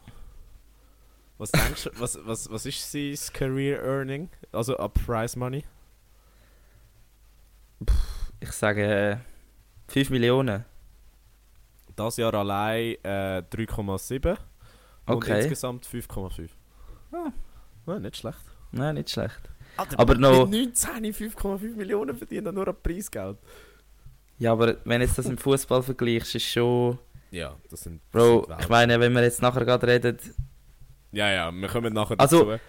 Was denkst du, was, was, was ist sein Career Earning? Also ab Prize Money? Ich sage äh, 5 Millionen. Das Jahr allein äh, 3,7 und Okay. insgesamt 5,5. Ah. Ja, nicht schlecht. Nein, nicht schlecht. Alter, Aber noch- Mit 19 5,5 Millionen verdient er nur an Preisgeld. Ja, aber wenn jetzt das im Fußball vergleichst, ist schon. Ja, das sind. Bro, ich meine, wenn wir jetzt nachher gerade reden, Ja, ja, wir kommen nachher Also- dazu.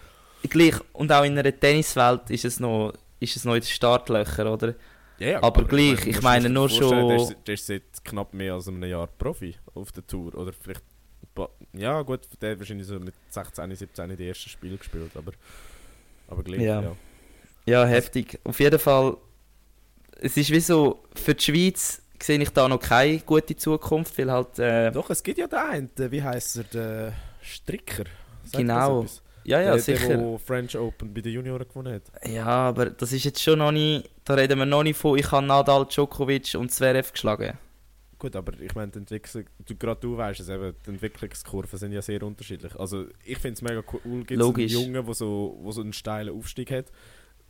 gleich, und auch in einer Tenniswelt ist es noch, ist es noch in den Startlöchern, oder? Ja, ja, aber gleich, du ich meine dir nur vorstellen, schon- Der ist, der ist seit knapp mehr als einem Jahr Profi auf der Tour. Oder vielleicht. Ja, gut, der hat wahrscheinlich so mit 16, 17 die ersten Spiele gespielt, aber. Aber gleich, Ja. ja. Ja, heftig. Auf jeden Fall, es ist wie so, für die Schweiz sehe ich da noch keine gute Zukunft, weil halt, äh, Doch, es gibt ja den einen, wie heißt er, der Stricker. Sagt Genau. ja, ja, der, sicher. Der, der French Open bei den Junioren gewonnen hat. Ja, aber das ist jetzt schon noch nicht, da reden wir noch nicht von, ich habe Nadal, Djokovic und Zverev geschlagen. Gut, aber ich meine, du, gerade du weißt es eben, die Entwicklungskurven sind ja sehr unterschiedlich. Also ich finde es mega cool, gibt es einen. Jungen, der so, wo so einen steilen Aufstieg hat.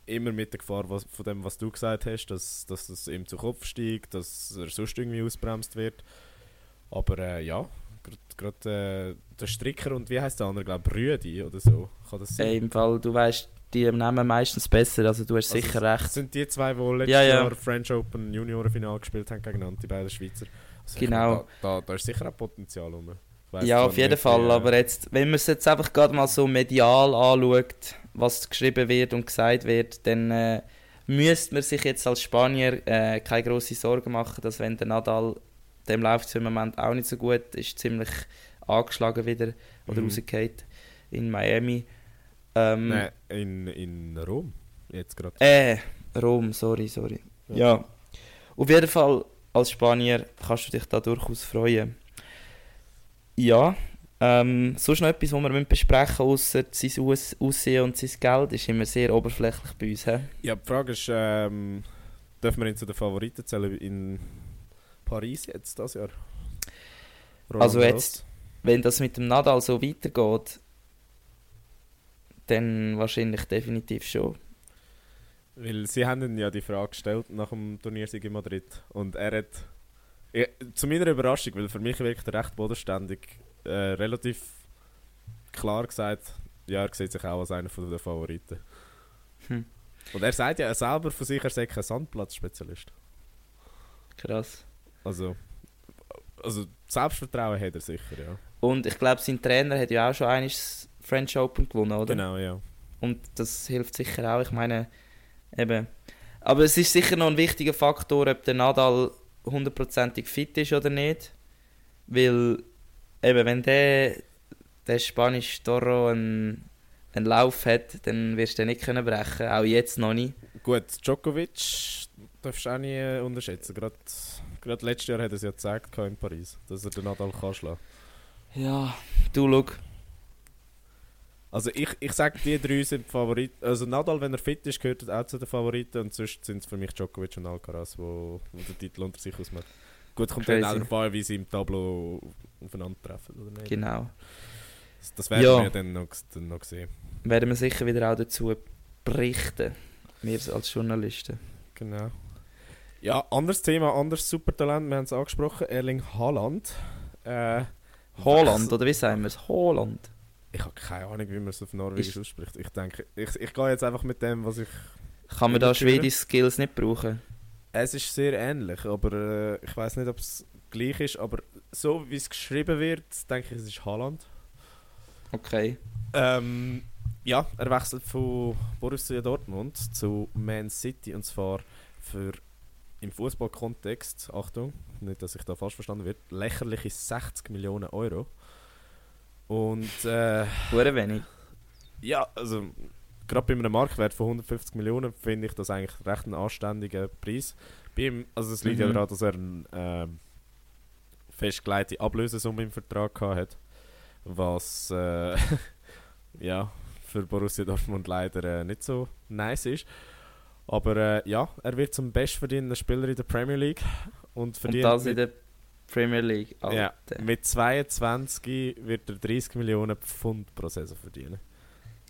Immer mit der Gefahr was, von dem, was du gesagt hast, dass, dass es ihm zu Kopf steigt, dass er sonst irgendwie ausbremst wird. Aber äh, ja, gerade äh, der Stricker und wie heißt der andere, glaube ich, Rüdi oder so. Kann das sein? Äh, Im Fall, du weißt, die nehmen meistens besser, also du hast Also sicher Das recht. sind die zwei, die letztes Ja, ja. Jahr French Open Juniorenfinal gespielt haben gegeneinander, die beiden Schweizer. Also Genau. meine, Da, da, da ist sicher auch Potenzial rum. Ja, auf jeden Fall, wie, äh, aber jetzt, wenn man es jetzt einfach gerade mal so medial anschaut, was geschrieben wird und gesagt wird, dann äh, müsste man sich jetzt als Spanier äh, keine grosse Sorgen machen, dass wenn der Nadal, dem läuft es im Moment auch nicht so gut, ist ziemlich angeschlagen wieder oder Mhm. rausgefallen in Miami. Ähm, Nein, in, in Rom. Jetzt gerade. Äh, Rom, sorry, sorry. Ja. Ja. Auf jeden Fall, als Spanier kannst du dich da durchaus freuen. Ja. Ähm, sonst noch etwas, was wir besprechen müssen, außer sein Aus Aussehen und sein Geld, ist immer sehr oberflächlich bei uns. He? Ja, die Frage ist, ähm, dürfen wir ihn zu den Favoriten zählen in Paris jetzt, das Jahr? Roland Also jetzt- Wenn das mit dem Nadal so weitergeht, dann wahrscheinlich definitiv schon. Weil sie haben ihn ja die Frage gestellt nach dem Turniersieg in Madrid. Und er hat, ja, zu meiner Überraschung, weil für mich wirkt er recht bodenständig, äh, relativ klar gesagt, ja, er sieht sich auch als einer von den Favoriten. Hm. Und er sagt ja selber von sich, er sei kein Sandplatzspezialist. Krass. Also, also Selbstvertrauen hat er sicher, ja. Und ich glaube, sein Trainer hat ja auch schon das French Open gewonnen, oder? Genau, ja. Und das hilft sicher auch. Ich meine, eben. Aber es ist sicher noch ein wichtiger Faktor, ob der Nadal hundertprozentig fit ist oder nicht. Weil, eben, wenn der, der spanische Toro einen, einen Lauf hat, dann wirst du den nicht können brechen Auch jetzt noch nicht. Gut, Djokovic darfst du auch nie äh, unterschätzen. Gerade, gerade letztes Jahr hat er es ja gezeigt in Paris, dass er den Nadal kann schlagen Ja, du schau. Also ich, ich sage, die drei sind die Favoriten. Also Nadal, wenn er fit ist, gehört er auch zu den Favoriten. Und sonst sind es für mich Djokovic und Alcaraz, wo, wo den Titel unter sich ausmachen. Gut, kommt dann auch Crazy. darauf an, wie sie im Tableau aufeinandertreffen oder nicht. Genau. Das, das werden Ja. wir dann noch, dann noch sehen. Werden wir sicher wieder auch dazu berichten. Wir als Journalisten. Genau. Ja, anderes Thema, anderes Supertalent, wir haben es angesprochen, Erling Haaland. Äh, Holland, oder wie sagen wir es? Holland. Ich habe keine Ahnung, wie man es auf Norwegisch Ist- ausspricht. Ich denke, ich, ich gehe jetzt einfach mit dem, was ich... Kann man da schwedische Skills nicht brauchen? Es ist sehr ähnlich, aber äh, ich weiß nicht, ob es gleich ist. Aber so wie es geschrieben wird, denke ich, es ist Haaland. Okay. Ähm, ja, er wechselt von Borussia Dortmund zu Man City und zwar für im Fußballkontext, Achtung, nicht, dass ich da falsch verstanden wird, lächerliche 60 Millionen Euro. Und äh, Hure wenig. ja, also gerade bei einem Marktwert von 150 Millionen finde ich das eigentlich recht ein anständiger Preis. Ihm, also es liegt ja Mhm. daran, dass er eine ähm, festgelegte Ablösesumme im Vertrag hat, was äh, [LAUGHS] ja für Borussia Dortmund leider äh, nicht so nice ist. Aber äh, ja, er wird zum bestverdienenden Spieler in der Premier League und Und verdient das in der Premier League. ja, Alter. mit 22 wird er 30 Millionen Pfund pro Saison verdienen.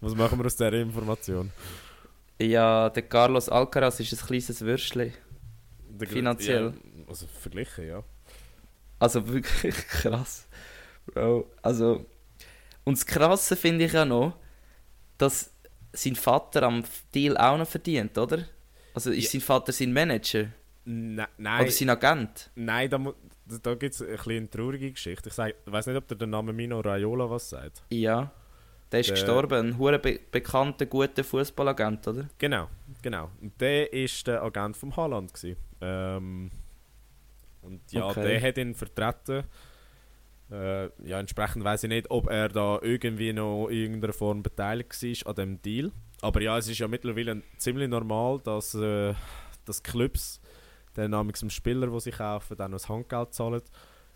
Was machen wir aus dieser Information? Ja, der Carlos Alcaraz ist ein kleines Würstchen. Der Finanziell. Ja, also verglichen, ja. Also wirklich [LAUGHS] krass. Bro, also. Und das Krasse finde ich ja noch, dass sein Vater am Deal auch noch verdient, oder? Also ist Ja. sein Vater sein Manager? Ne, nein, Oder sein Agent? nein, da, da, gibt es ein bisschen eine traurige Geschichte. Ich weiß nicht, ob der, der Name Mino Raiola was sagt. Ja. Der ist Der- gestorben. Ein hure be bekannter, guter Fußballagent, oder? Genau, genau. Und der war der Agent vom Haaland. Gewesen. Ähm, und ja, Okay. der hat ihn vertreten. Äh, ja, entsprechend weiß ich nicht, ob er da irgendwie noch in irgendeiner Form beteiligt war an dem Deal. Aber ja, es ist ja mittlerweile ziemlich normal, dass, äh, dass Clubs den namens dem Spieler, den sie kaufen, dann noch das Handgeld zahlen.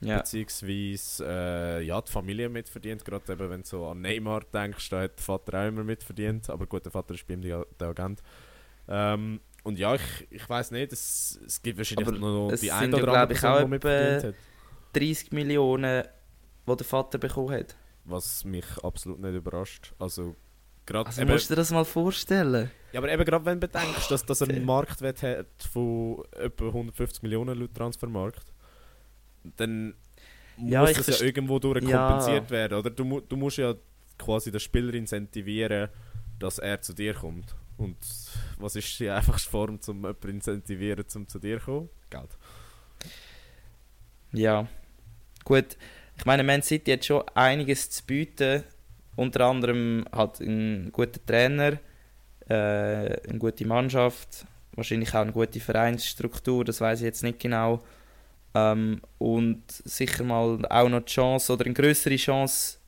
Ja. Beziehungsweise äh, ja, die Familie mitverdient. Gerade eben, wenn du so an Neymar denkst, da hat der Vater auch immer mitverdient. Aber gut, der Vater ist bei ihm der Agent. Ähm, und ja, ich, ich weiß nicht, es, es gibt wahrscheinlich Aber noch die eine oder andere ich, Person, auch die mitverdient hat. 30 Millionen, die der Vater bekommen hat. Was mich absolut nicht überrascht. Also, gerade Also eben, musst du dir das mal vorstellen. ja, aber eben gerade wenn du bedenkst, dass, Okay. einen [LAUGHS] Marktwert hat von etwa 150 Millionen laut Transfermarkt, dann Ja, muss das ja irgendwo durch Ja. kompensiert werden, oder? Du, du musst ja quasi den Spieler incentivieren, dass er zu dir kommt. Und was ist die einfachste Form, um jemanden zu incentivieren, um zu dir zu kommen? Geld. Ja, gut. Ich meine, Man City hat schon einiges zu bieten. Unter anderem hat einen guten Trainer, äh, eine gute Mannschaft, wahrscheinlich auch eine gute Vereinsstruktur, das weiß ich jetzt nicht genau. Ähm, und sicher mal auch noch die Chance oder eine größere Chance,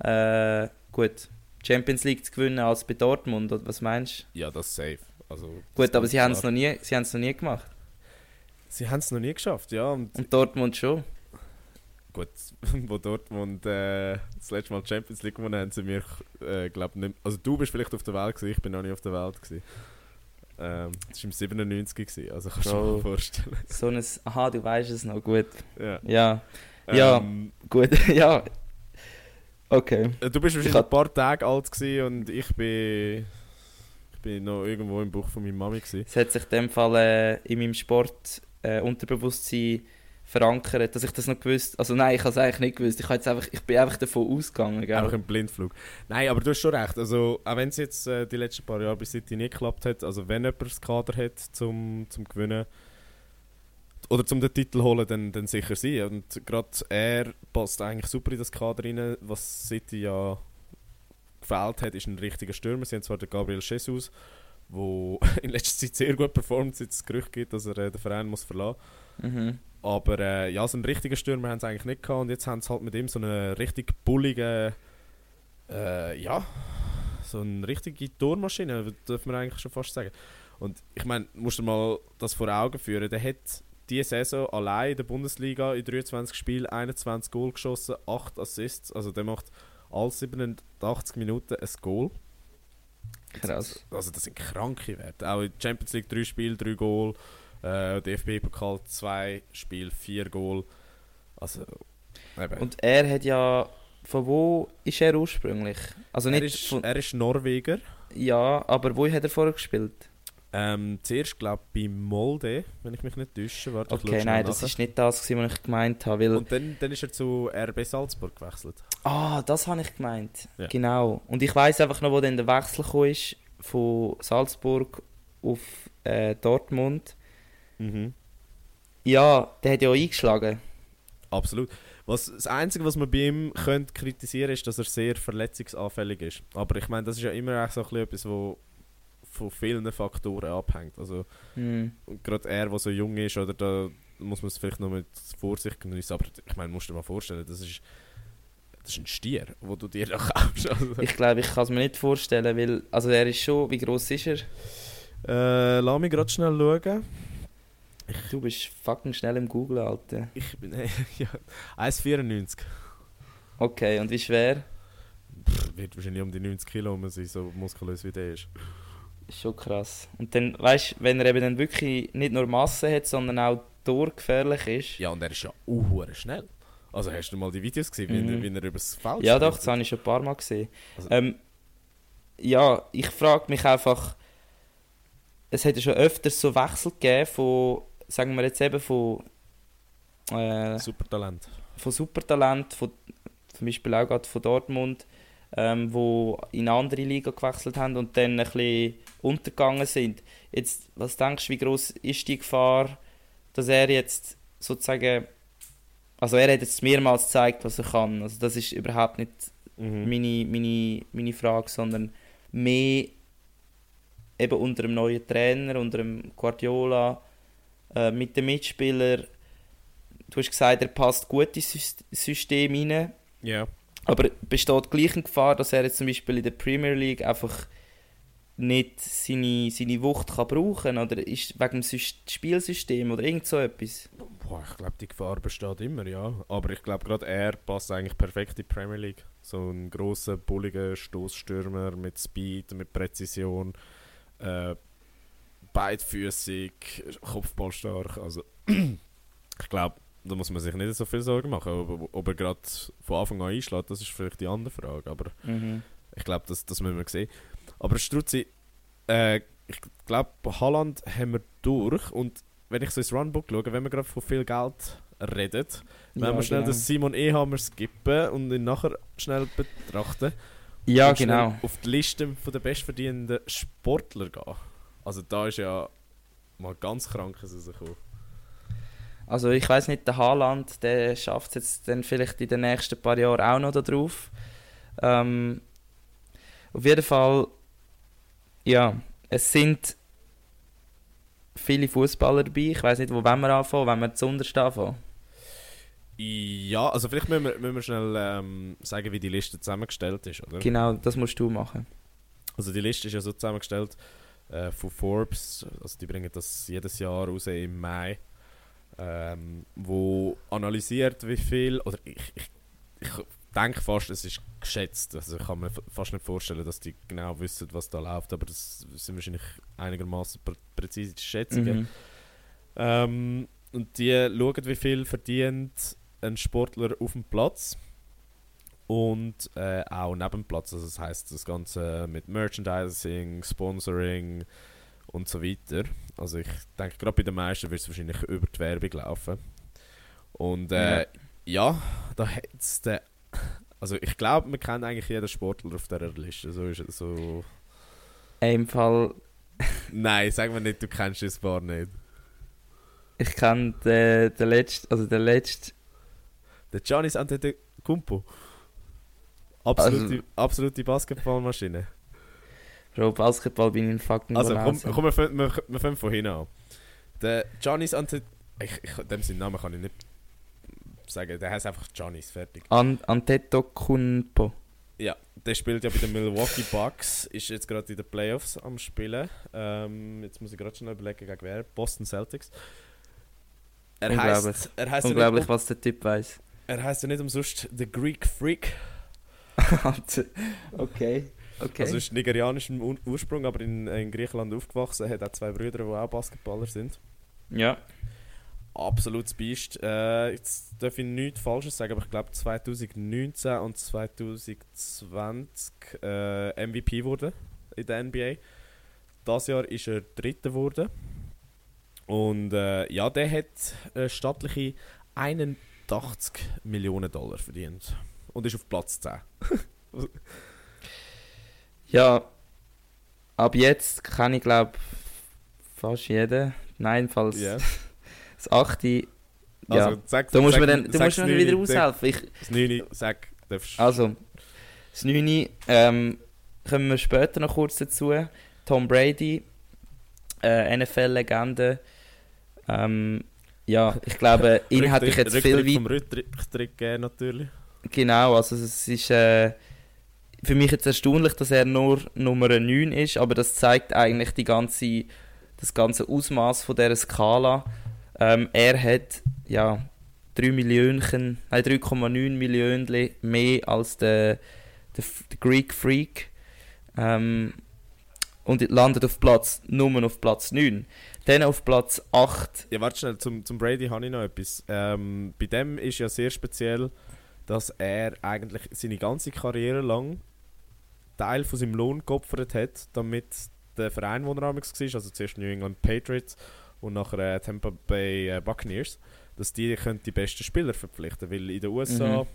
äh, gut, Champions League zu gewinnen als bei Dortmund. Oder was meinst Ja, das ist safe. Also, du? Gut, aber sie haben es noch nie, sie haben es noch nie gemacht. Sie haben es noch nie geschafft, ja. Und Und Dortmund schon. Gut, [LAUGHS] wo Dortmund äh, das letzte Mal Champions League gewonnen haben, sie mir, äh, glaube nicht. Also, du bist vielleicht auf der Welt, gewesen, ich bin noch nie auf der Welt. Gewesen. Ähm, das war im 97, gewesen, also kannst du dir vorstellen. So ein, aha, du weißt es noch, gut. ja. Ja, Ja. Ähm, gut, [LAUGHS] ja. Okay. Äh, Du bist wahrscheinlich ein paar Tage alt gewesen und ich bin, ich bin noch irgendwo im Buch von meiner Mami. Gewesen. Es hat sich in dem Fall äh, in meinem Sport äh, Unterbewusstsein verankert, dass ich das noch gewusst Also nein, ich habe es eigentlich nicht gewusst. Ich, jetzt einfach, ich bin einfach davon ausgegangen, Einfach gell? ein Blindflug. Nein, aber du hast schon recht. Also, auch wenn es jetzt äh, die letzten paar Jahre bei City nicht geklappt hat, also wenn jemand das Kader hat zum, zum Gewinnen oder zum den Titel holen, dann, dann sicher sie. Und gerade er passt eigentlich super in das Kader rein. Was City ja gefällt hat, ist ein richtiger Stürmer. Sie haben zwar den Gabriel Jesus, der [LAUGHS] in letzter Zeit sehr gut performt, seit es Gerücht gibt, dass er äh, den Verein muss verlassen Mhm. Aber äh, ja, so einen richtigen Stürmer haben sie eigentlich nicht gehabt und jetzt haben sie halt mit ihm so einen richtig bulligen, äh, ja, so eine richtige Tormaschine, dürfen wir eigentlich schon fast sagen. Und ich meine, musst du dir mal das vor Augen führen, der hat diese Saison allein in der Bundesliga in 23 Spielen 21 Goal geschossen, 8 Assists, also der macht alle 87 Minuten ein Goal. Krass. Also das sind kranke Werte. Auch in der Champions League 3 Spiele, 3 Goal. Äh, DFB-Pokal 2 Spiele, 4 Goal. Also, eben. Und er hat ja... Von wo ist er ursprünglich? Also nicht er, ist, von... er ist Norweger. Ja, aber wo hat er vorher gespielt? Ähm, zuerst, glaube ich, bei Molde, wenn ich mich nicht täusche. Warte, Okay, nein, das ist nicht das, was ich gemeint habe. Weil Und dann, dann ist er zu RB Salzburg gewechselt. Ah, das habe ich gemeint. Ja. Genau. Und ich weiß einfach noch, wo dann der Wechsel ist von Salzburg auf äh, Dortmund. Mhm. Ja, der hat ja auch eingeschlagen. Absolut. Was, das Einzige, was man bei ihm könnte kritisieren ist, dass er sehr verletzungsanfällig ist. Aber ich meine, das ist ja immer auch so ein etwas, wo von vielen Faktoren abhängt. Also Hm. gerade er, der so jung ist, oder da muss man es vielleicht noch mit Vorsicht genießen. Aber ich meine, musst du dir mal vorstellen, das ist, das ist ein Stier, wo du dir da kaufst. [LAUGHS] Also, Ich glaube, ich kann es mir nicht vorstellen, weil, also er ist schon, wie groß ist er? äh, lass mich gerade schnell schauen. Du bist fucking schnell im Google, Alter. Ich bin [LAUGHS] ja, 1,94. Okay, und wie schwer? Pff, Wird wahrscheinlich um die 90 Kilo rum sein, so muskulös wie der ist. Ist schon krass. Und dann, weißt du, wenn er eben dann wirklich nicht nur Masse hat, sondern auch torgefährlich ist. Ja, und er ist ja auch schnell. Also hast du mal die Videos gesehen, wie, er, Mhm. wie er übers Feld Ja, doch, das habe ich schon ein paar Mal gesehen. Also- ähm, ja, ich frage mich einfach, es hat ja schon öfters so Wechsel gegeben von, sagen wir jetzt eben von, äh, Super Talent. von Supertalent, von, zum Beispiel auch gerade von Dortmund, ähm, wo in eine andere Liga gewechselt haben und dann ein bisschen untergegangen sind. Jetzt, was denkst du, wie groß ist die Gefahr, dass er jetzt sozusagen, also er hat jetzt mehrmals gezeigt, was er kann. Also das ist überhaupt nicht Mhm. meine, meine, meine Frage, sondern mehr eben unter dem neuen Trainer, unter dem Guardiola, äh, mit den Mitspielern. Du hast gesagt, er passt gut ins Sys- System rein, Ja. aber besteht gleich eine Gefahr, dass er jetzt zum Beispiel in der Premier League einfach nicht seine, seine Wucht kann brauchen oder ist wegen dem Sys- Spielsystem oder irgend so etwas? Boah, ich glaube, die Gefahr besteht immer, ja. Aber ich glaube, gerade er passt eigentlich perfekt in die Premier League. So ein grosser, bulliger Stoßstürmer mit Speed, mit Präzision, äh, beidfüßig, Kopfballstark. Also, [CLEARS THROAT] ich glaube, da muss man sich nicht so viel Sorgen machen. Ob, ob er gerade von Anfang an einschlägt, das ist vielleicht die andere Frage. Aber Mhm. ich glaube, das, das müssen wir sehen. Aber Struzzi, äh, ich glaube, Haaland haben wir durch. Und wenn ich so ins Runbook schaue, wenn wir gerade von viel Geld reden, wenn wir schnell genau. den Simon Ehammer skippen und ihn nachher schnell betrachten. Ja, genau. Auf die Liste der bestverdienenden Sportler gehen. Also da ist ja mal ganz krankes rausgekommen. Also ich weiß nicht, der Haaland, der schafft es jetzt dann vielleicht in den nächsten paar Jahren auch noch da drauf. Ähm, auf jeden Fall, ja, es sind viele Fußballer dabei. Ich weiß nicht, wo wollen wir anfangen, wenn wir zuunterst anfangen. Ja, also vielleicht müssen wir, müssen wir schnell ähm, sagen, wie die Liste zusammengestellt ist, oder? Genau, das musst du machen. Also die Liste ist ja so zusammengestellt äh, von Forbes, also die bringen das jedes Jahr raus im Mai, ähm, wo analysiert wie viel, oder ich, ich, ich denke fast, es ist geschätzt, also ich kann mir fast nicht vorstellen, dass die genau wissen, was da läuft, aber das sind wahrscheinlich einigermaßen prä präzise Schätzungen. Mhm. Ähm, und die schauen, wie viel verdient ein Sportler auf dem Platz und äh, auch neben dem Platz. Also das heißt das Ganze mit Merchandising, Sponsoring und so weiter. Also ich denke, gerade bei den meisten wird es wahrscheinlich über die Werbung laufen. Und äh, ja. da hat's der also ich glaube, man kennt eigentlich jeden Sportler auf dieser Liste. So ist es so. Im Fall, [LAUGHS] Nein, sag mir nicht, du kennst das paar nicht. ich kenne den, den letzten, also den letzten, Der Giannis Antetokounmpo. Absolute, Also- absolute Basketballmaschine. Bro, Basketball bin ich ein fucking Also komm, komm wir, fangen- wir, wir fangen von hinten an. Der Giannis Antetokounmpo... Ich, ich, dem seinen Namen kann ich nicht sagen. Der heißt einfach Giannis, fertig. An Antetokounmpo. Ja, der spielt ja bei den Milwaukee Bucks. Ist jetzt gerade in den Playoffs am Spielen. Ähm, jetzt muss ich gerade schon überlegen, gegen wer. Boston Celtics. Er Unglaublich. heißt, er heißt ja Unglaublich, nicht, um- was der Typ weiß. er heißt ja nicht umsonst The Greek Freak. [LAUGHS] okay. Okay. Also ist nigerianischem Ur- Ursprung, aber in, in Griechenland aufgewachsen. Er hat auch zwei Brüder, die auch Basketballer sind. ja. Absolutes Biest. Äh, jetzt darf ich nichts Falsches sagen, aber ich glaube 2019 und 2020 äh, MVP wurde in der NBA. Das Jahr ist er Dritter geworden. Und äh, ja, der hat äh, stattliche 81 Millionen Dollar verdient. Und ist auf Platz 10. [LAUGHS] Ja. Ab jetzt kann ich glaube fast jeden. Nein, falls Ja. [LAUGHS] das achte Ja. Also, sag, Du musst sag, mir dann, du musst mir wieder aushelfen. Ich, Das 9, sag, darfst also, das 9. Ähm, kommen wir später noch kurz dazu. Tom Brady, äh, NFL-Legende. Ähm, ja, ich glaube, [LAUGHS] ihn hätte ich jetzt viel Rücktritt weit vom Rücktritt natürlich. Genau, also es ist äh, für mich jetzt erstaunlich, dass er nur Nummer 9 ist, aber das zeigt eigentlich die ganze, das ganze Ausmaß von dieser Skala. Ähm, er hat ja 3 Millionen, nein 3,9 Millionen mehr als der, der, der Greek Freak ähm, und landet auf Platz, nur auf Platz 9. Dann auf Platz 8, Ja, warte schnell, zum, zum Brady habe ich noch etwas. Ähm, bei dem ist ja sehr speziell, dass er eigentlich seine ganze Karriere lang Teil von seinem Lohn geopfert hat, damit der Verein, wo er damals war, also zuerst New England Patriots und nachher äh, Tampa Bay äh, Buccaneers, dass die können die besten Spieler verpflichten weil in den USA Mhm.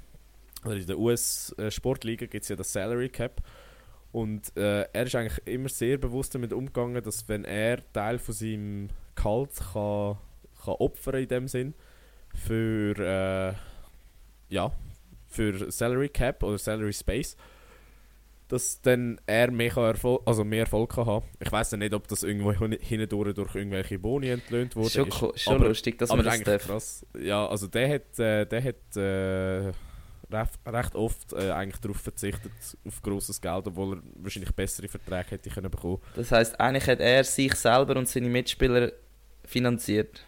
oder in der US-Sportliga gibt es ja das Salary Cap und äh, er ist eigentlich immer sehr bewusst damit umgegangen, dass wenn er Teil von seinem Gehalt kann, kann opfern in dem Sinn für äh, ja für Salary Cap oder Salary Space, dass dann er mehr, kann Erfol also mehr Erfolg kann haben. Ich weiß ja nicht, ob das irgendwo hin- hindurch durch irgendwelche Boni entlöhnt wurde. schon, ist, schon aber- lustig, dass aber man das darf. krass. Ja, also der hat, äh, der hat äh, recht, recht oft äh, eigentlich darauf verzichtet, auf grosses Geld, obwohl er wahrscheinlich bessere Verträge hätte können bekommen. Das heißt, eigentlich hat er sich selber und seine Mitspieler finanziert.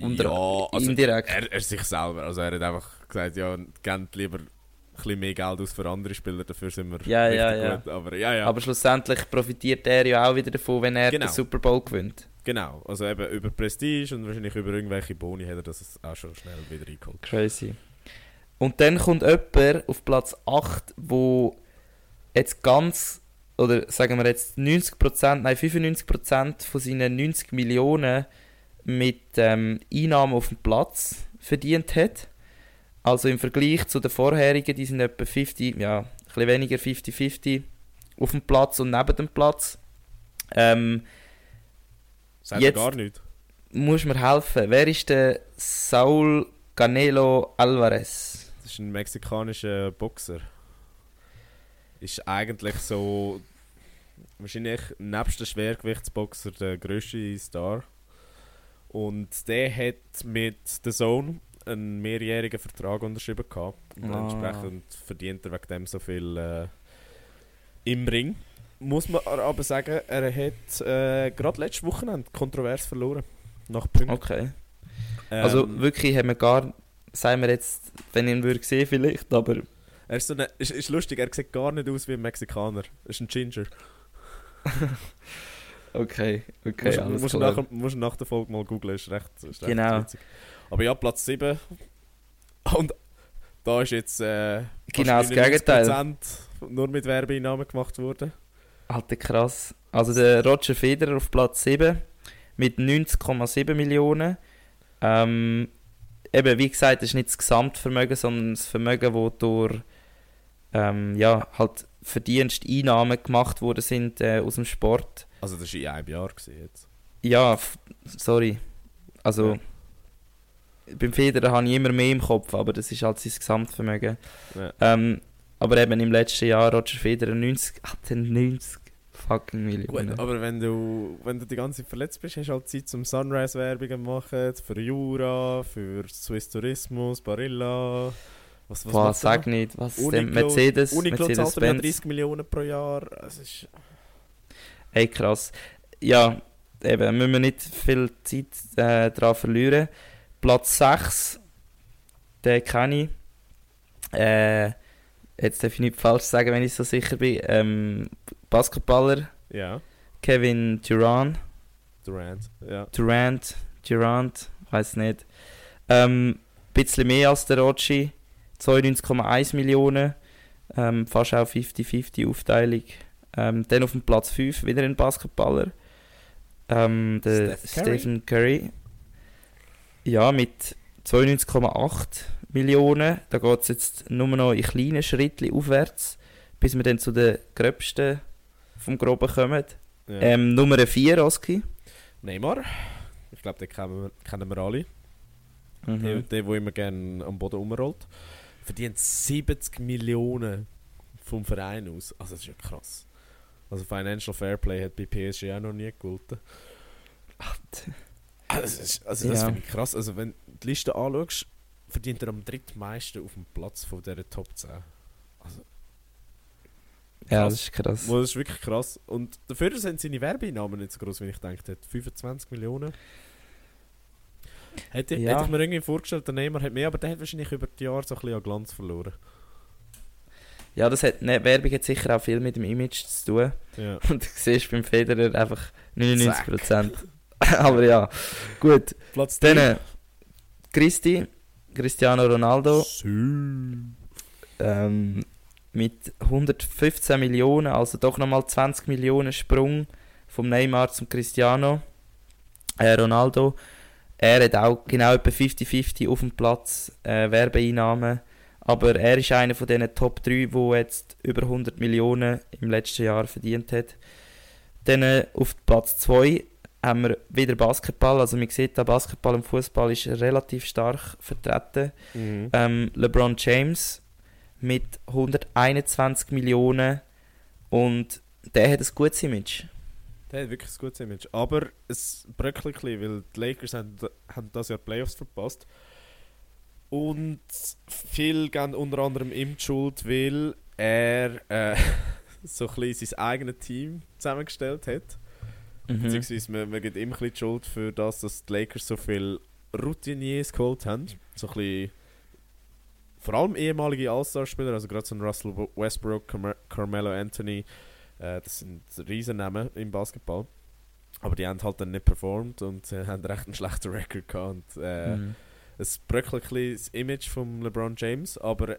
Unter- ja, also indirekt. er, er sich selber. Also er hat einfach gesagt, ja, gebt lieber ein bisschen mehr Geld aus für andere Spieler, dafür sind wir Ja, ja, richtig ja. gut. Aber ja, ja, Aber schlussendlich profitiert er ja auch wieder davon, wenn er Genau. den Super Bowl gewinnt. genau. Also eben über Prestige und wahrscheinlich über irgendwelche Boni hat er das auch schon schnell wieder eingeholt. Crazy. Und dann kommt jemand auf Platz 8, wo jetzt ganz, oder sagen wir jetzt 90%, nein 95% von seinen 90 Millionen mit ähm, Einnahmen auf dem Platz verdient hat. Also im Vergleich zu den vorherigen, die sind etwa 50, ja, ein bisschen weniger 50-50 auf dem Platz und neben dem Platz. Ähm, Sagt Jetzt- gar nicht. muss mir helfen. Wer ist der Saul Canelo Alvarez? Das ist ein mexikanischer Boxer. Ist eigentlich so wahrscheinlich nebst der Schwergewichtsboxer der grösste Star. Und der hat mit The Zone einen mehrjährigen Vertrag unterschrieben gehabt. Und Ah. entsprechend verdient er wegen dem so viel äh, im Ring. Muss man aber sagen, er hat äh, gerade letztes Wochenende kontrovers verloren. Nach Punkten. Okay. Also Ähm, wirklich haben wir gar, sagen wir jetzt, wenn ich ihn würde sehen vielleicht, aber Er ist, so eine, ist, ist lustig, er sieht gar nicht aus wie ein Mexikaner. Er ist ein Ginger. [LAUGHS] okay, okay, musst, musst, klar. nach, musst du nach der Folge mal googlen, ist recht, ist recht Genau. witzig. Aber ja, Platz 7. Und da ist jetzt äh, Genau das Gegenteil. 99% nur mit Werbeeinnahmen gemacht worden. Alter, krass. Also der Roger Federer auf Platz 7 mit 90,7 Millionen. Ähm, eben, wie gesagt, das ist nicht das Gesamtvermögen, sondern das Vermögen, das durch ähm, ja, halt Verdiensteinnahmen gemacht worden sind äh, aus dem Sport. Also das war in einem Jahr jetzt. Ja, sorry. Also, beim Federer habe ich immer mehr im Kopf, aber das ist halt sein Gesamtvermögen. Ja. Ähm, aber eben im letzten Jahr Roger Federer 90, hat er 90 fucking Millionen. Gut, aber wenn du, wenn du die ganze Zeit verletzt bist, hast du halt Zeit zum Sunrise-Werbungen machen, für Jura, für Swiss Tourismus, Barilla. Was, was Boah, sag noch? nicht, was Uniqlo- dem Mercedes, Uniqlo zahlt er ja Mercedes-Benz. 30 Millionen pro Jahr. Es ist Hey, krass. Ja, eben, müssen wir nicht viel Zeit äh, daran verlieren. Platz 6, den kenne ich. Äh, jetzt darf ich nicht falsch sagen, wenn ich so sicher bin. Ähm, Basketballer ja, Kevin Durant. Durant. Ja. Durant, Durant, weiß nicht. Ähm, bisschen mehr als der Rotschi. 92,1 Millionen. Ähm, fast auch 50-50 Aufteilung. Ähm, dann auf dem Platz 5 wieder ein Basketballer. Ähm, der Steph Curry. Stephen Curry. Ja, mit 92,8 Millionen. Da geht es jetzt nur noch in kleinen Schritten aufwärts, bis wir dann zu den gröbsten vom Groben kommen. ja. Ähm, Nummer 4, Oski. Neymar. Ich glaube, den kennen wir, kennen wir alle. Mhm. der, der immer gerne am Boden rumrollt, verdient 70 Millionen vom Verein aus. Also das ist ja krass. Also Financial Fairplay hat bei PSG auch noch nie gegolten. Also das, ist, also das Ja. finde ich krass. Also wenn du die Liste anschaust, verdient er am drittmeisten auf dem Platz von dieser Top 10. Also, Ja, das ist krass. Das ist wirklich krass. Und dafür sind seine Werbeeinnahmen nicht so groß, wie ich gedacht hätte. 25 Millionen. Hätte, Ja. hätte ich mir irgendwie vorgestellt, der Neymar hat mehr, aber der hat wahrscheinlich über die Jahre so ein bisschen an Glanz verloren. Ja, das hat, ne, Werbung hat sicher auch viel mit dem Image zu tun. Ja. [LAUGHS] Und du siehst beim Federer einfach 99%. [LAUGHS] Aber ja, gut. Platz Dann drei. äh, Christi, Cristiano Ronaldo, ähm, mit 115 Millionen, also doch nochmal 20 Millionen Sprung vom Neymar zum Cristiano äh, Ronaldo. Er hat auch genau etwa 50-50 auf dem Platz äh, Werbeeinnahmen. Aber er ist einer von diesen Top 3, der jetzt über 100 Millionen im letzten Jahr verdient hat. Dann äh, auf Platz 2 haben wir wieder Basketball. Also man sieht, da Basketball und Fußball ist relativ stark vertreten. Mhm. Ähm, LeBron James mit 121 Millionen und der hat ein gutes Image. Der hat wirklich ein gutes Image. Aber es bröckelt ein bisschen, weil die Lakers haben, haben das Jahr die Playoffs verpasst. Und viel gehen unter anderem ihm die Schuld, weil er äh, [LAUGHS] so ein bisschen sein eigenes Team zusammengestellt hat. Mhm. Beziehungsweise man, man gibt ein bisschen die Schuld für das, dass die Lakers so viele Routiniers geholt haben. So ein bisschen, vor allem ehemalige All-Star-Spieler, also gerade so ein Russell Westbrook, Carme- Carmelo Anthony, äh, das sind Riesennamen im Basketball. Aber die haben halt dann nicht performt und äh, [LAUGHS] haben recht einen schlechten Record gehabt. Und, äh, Mhm. Es bröckelt ein das Image von LeBron James, aber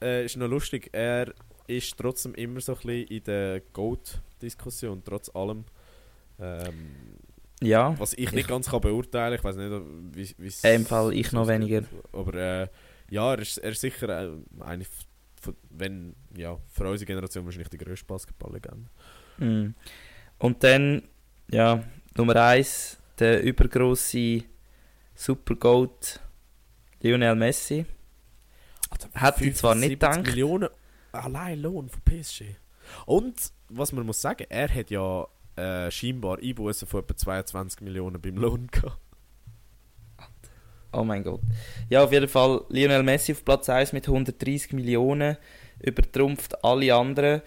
äh, ist noch lustig, er ist trotzdem immer so ein bisschen in der GOAT-Diskussion, trotz allem. Ähm, Ja, was ich nicht ganz kann beurteilen ich weiß nicht, wie es- Äh, im Fall ich noch weniger. Aber äh, ja, er ist, er ist sicher äh, eine, von, wenn, ja, für unsere Generation wahrscheinlich die grösste Basketballlegende. Mhm. Und dann, ja, Nummer 1, der übergroße Supergoat Lionel Messi. Hätte ich zwar nicht 75 gedacht. Millionen allein Lohn von PSG. Und, was man muss sagen, er hat ja äh, scheinbar Einbußen von etwa 22 Millionen beim Lohn gehabt. Oh mein Gott. Ja, auf jeden Fall Lionel Messi auf Platz 1 mit 130 Millionen, übertrumpft alle anderen.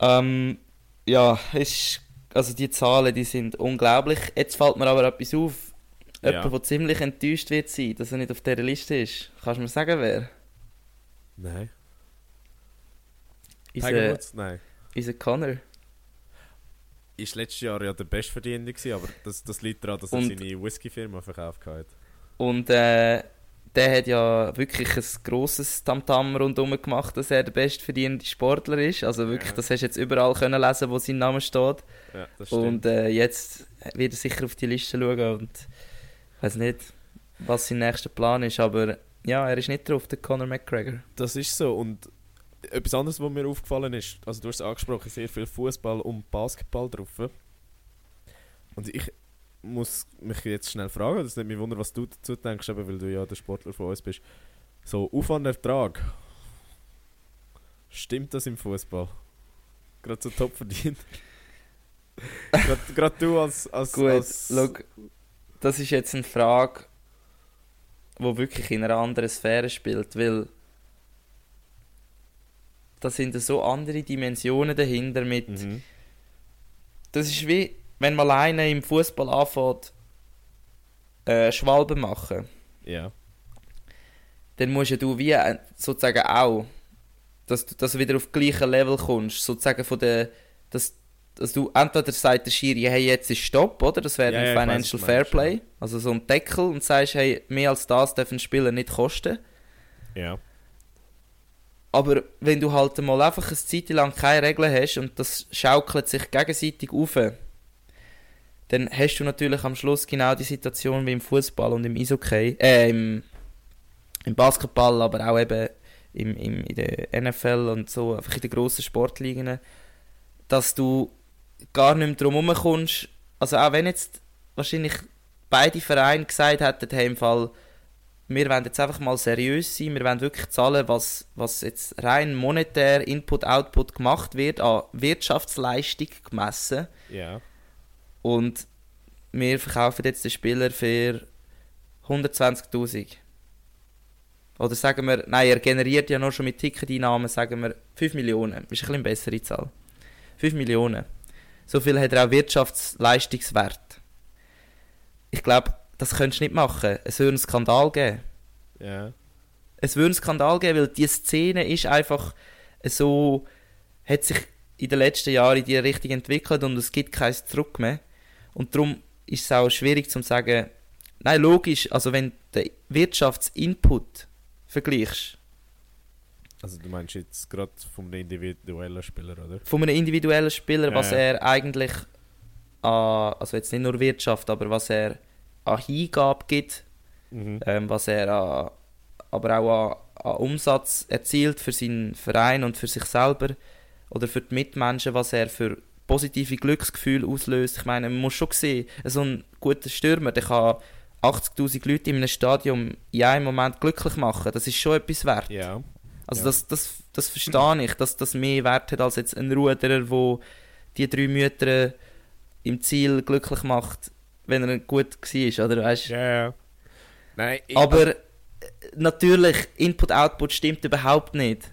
Ähm, ja, ist, also die Zahlen, die sind unglaublich. Jetzt fällt mir aber etwas auf. Ja. Jemand, der ziemlich enttäuscht wird sein, dass er nicht auf dieser Liste ist. Kannst du mir sagen, wer? Nein. Tiger Woods? Nein. unser Connor. Ist letztes Jahr ja der Bestverdiener gewesen, aber das, das liegt daran, dass er Und- seine Whisky-Firma verkauft hat. Und äh, der hat ja wirklich ein grosses Tamtam rundherum gemacht, dass er der bestverdienende Sportler ist. Also wirklich, Ja. das hast du jetzt überall können lesen, wo sein Name steht. Ja. Und äh, jetzt wird er sicher auf die Liste schauen und ich weiß nicht, was sein nächster Plan ist, aber ja, er ist nicht drauf, der Conor McGregor. Das ist so. Und etwas anderes, was mir aufgefallen ist, also du hast es angesprochen, sehr viel Fußball und Basketball drauf. Und ich muss mich jetzt schnell fragen, das nimmt mich wunder, was du dazu denkst, eben, weil du ja der Sportler von uns bist. So, Aufwandertrag. Stimmt das im Fußball? Gerade so top verdient. [LAUGHS] Gerade gerade du als. als, Gut, als look, das ist jetzt eine Frage, die wirklich in einer anderen Sphäre spielt, weil da sind so andere Dimensionen dahinter mit Mhm. das ist wie, wenn man alleine im Fußball anfängt, äh, Schwalben machen, Ja. dann musst ja du wie äh, sozusagen auch, dass du, dass du wieder auf gleiche Level kommst, sozusagen von der, dass, dass du entweder sagt der Schiri, hey, jetzt ist Stopp, oder? Das wäre Ja, ein ja, Financial Fairplay, also so ein Deckel und sagst, hey, mehr als das darf ein Spieler nicht kosten. Ja. Aber wenn du halt mal einfach eine Zeit lang keine Regeln hast und das schaukelt sich gegenseitig auf, dann hast du natürlich am Schluss genau die Situation wie im Fußball und im Eishockey, äh, im, im Basketball, aber auch eben im, im, in der NFL und so, einfach in den grossen Sportligen, dass du gar nicht mehr drum herum kommst. Also auch wenn jetzt wahrscheinlich beide Vereine gesagt hätten, hey, im Fall wir wollen jetzt einfach mal seriös sein, wir wollen wirklich zahlen, was, was jetzt rein monetär Input-Output gemacht wird, an Wirtschaftsleistung gemessen. Ja. Und wir verkaufen jetzt den Spieler für 120'000. Oder sagen wir, nein, er generiert ja noch schon mit Ticketeinnahmen, sagen wir 5 Millionen. Ist ein bisschen bessere Zahl. 5 Millionen. So viel hat er auch Wirtschaftsleistungswert. Ich glaube, das könntest du nicht machen. Es würde einen Skandal geben. Ja. Es würde einen Skandal geben, weil die Szene ist einfach so, hat sich in den letzten Jahren in die Richtung entwickelt und es gibt kein Zurück mehr. Und darum ist es auch schwierig zu sagen, nein, logisch, also wenn du den Wirtschaftsinput vergleichst, Also du meinst jetzt gerade vom individuellen Spieler, oder? von einem individuellen Spieler, Ja, was er eigentlich an, also jetzt nicht nur Wirtschaft, aber was er an Hingabe gibt, Mhm. ähm, was er an, aber auch an, an Umsatz erzielt für seinen Verein und für sich selber oder für die Mitmenschen, was er für positive Glücksgefühle auslöst. Ich meine, man muss schon sehen, so ein guter Stürmer, der kann 80'000 Leute in einem Stadion in einem Moment glücklich machen. Das ist schon etwas wert. Ja. Also Ja. das, das, das verstehe ich, dass das mehr Wert hat als jetzt ein Ruderer, der die drei Mütter im Ziel glücklich macht, wenn er gut war, oder weißt? Ja, ja. Nein, ich, Aber äh, natürlich, Input-Output stimmt überhaupt nicht.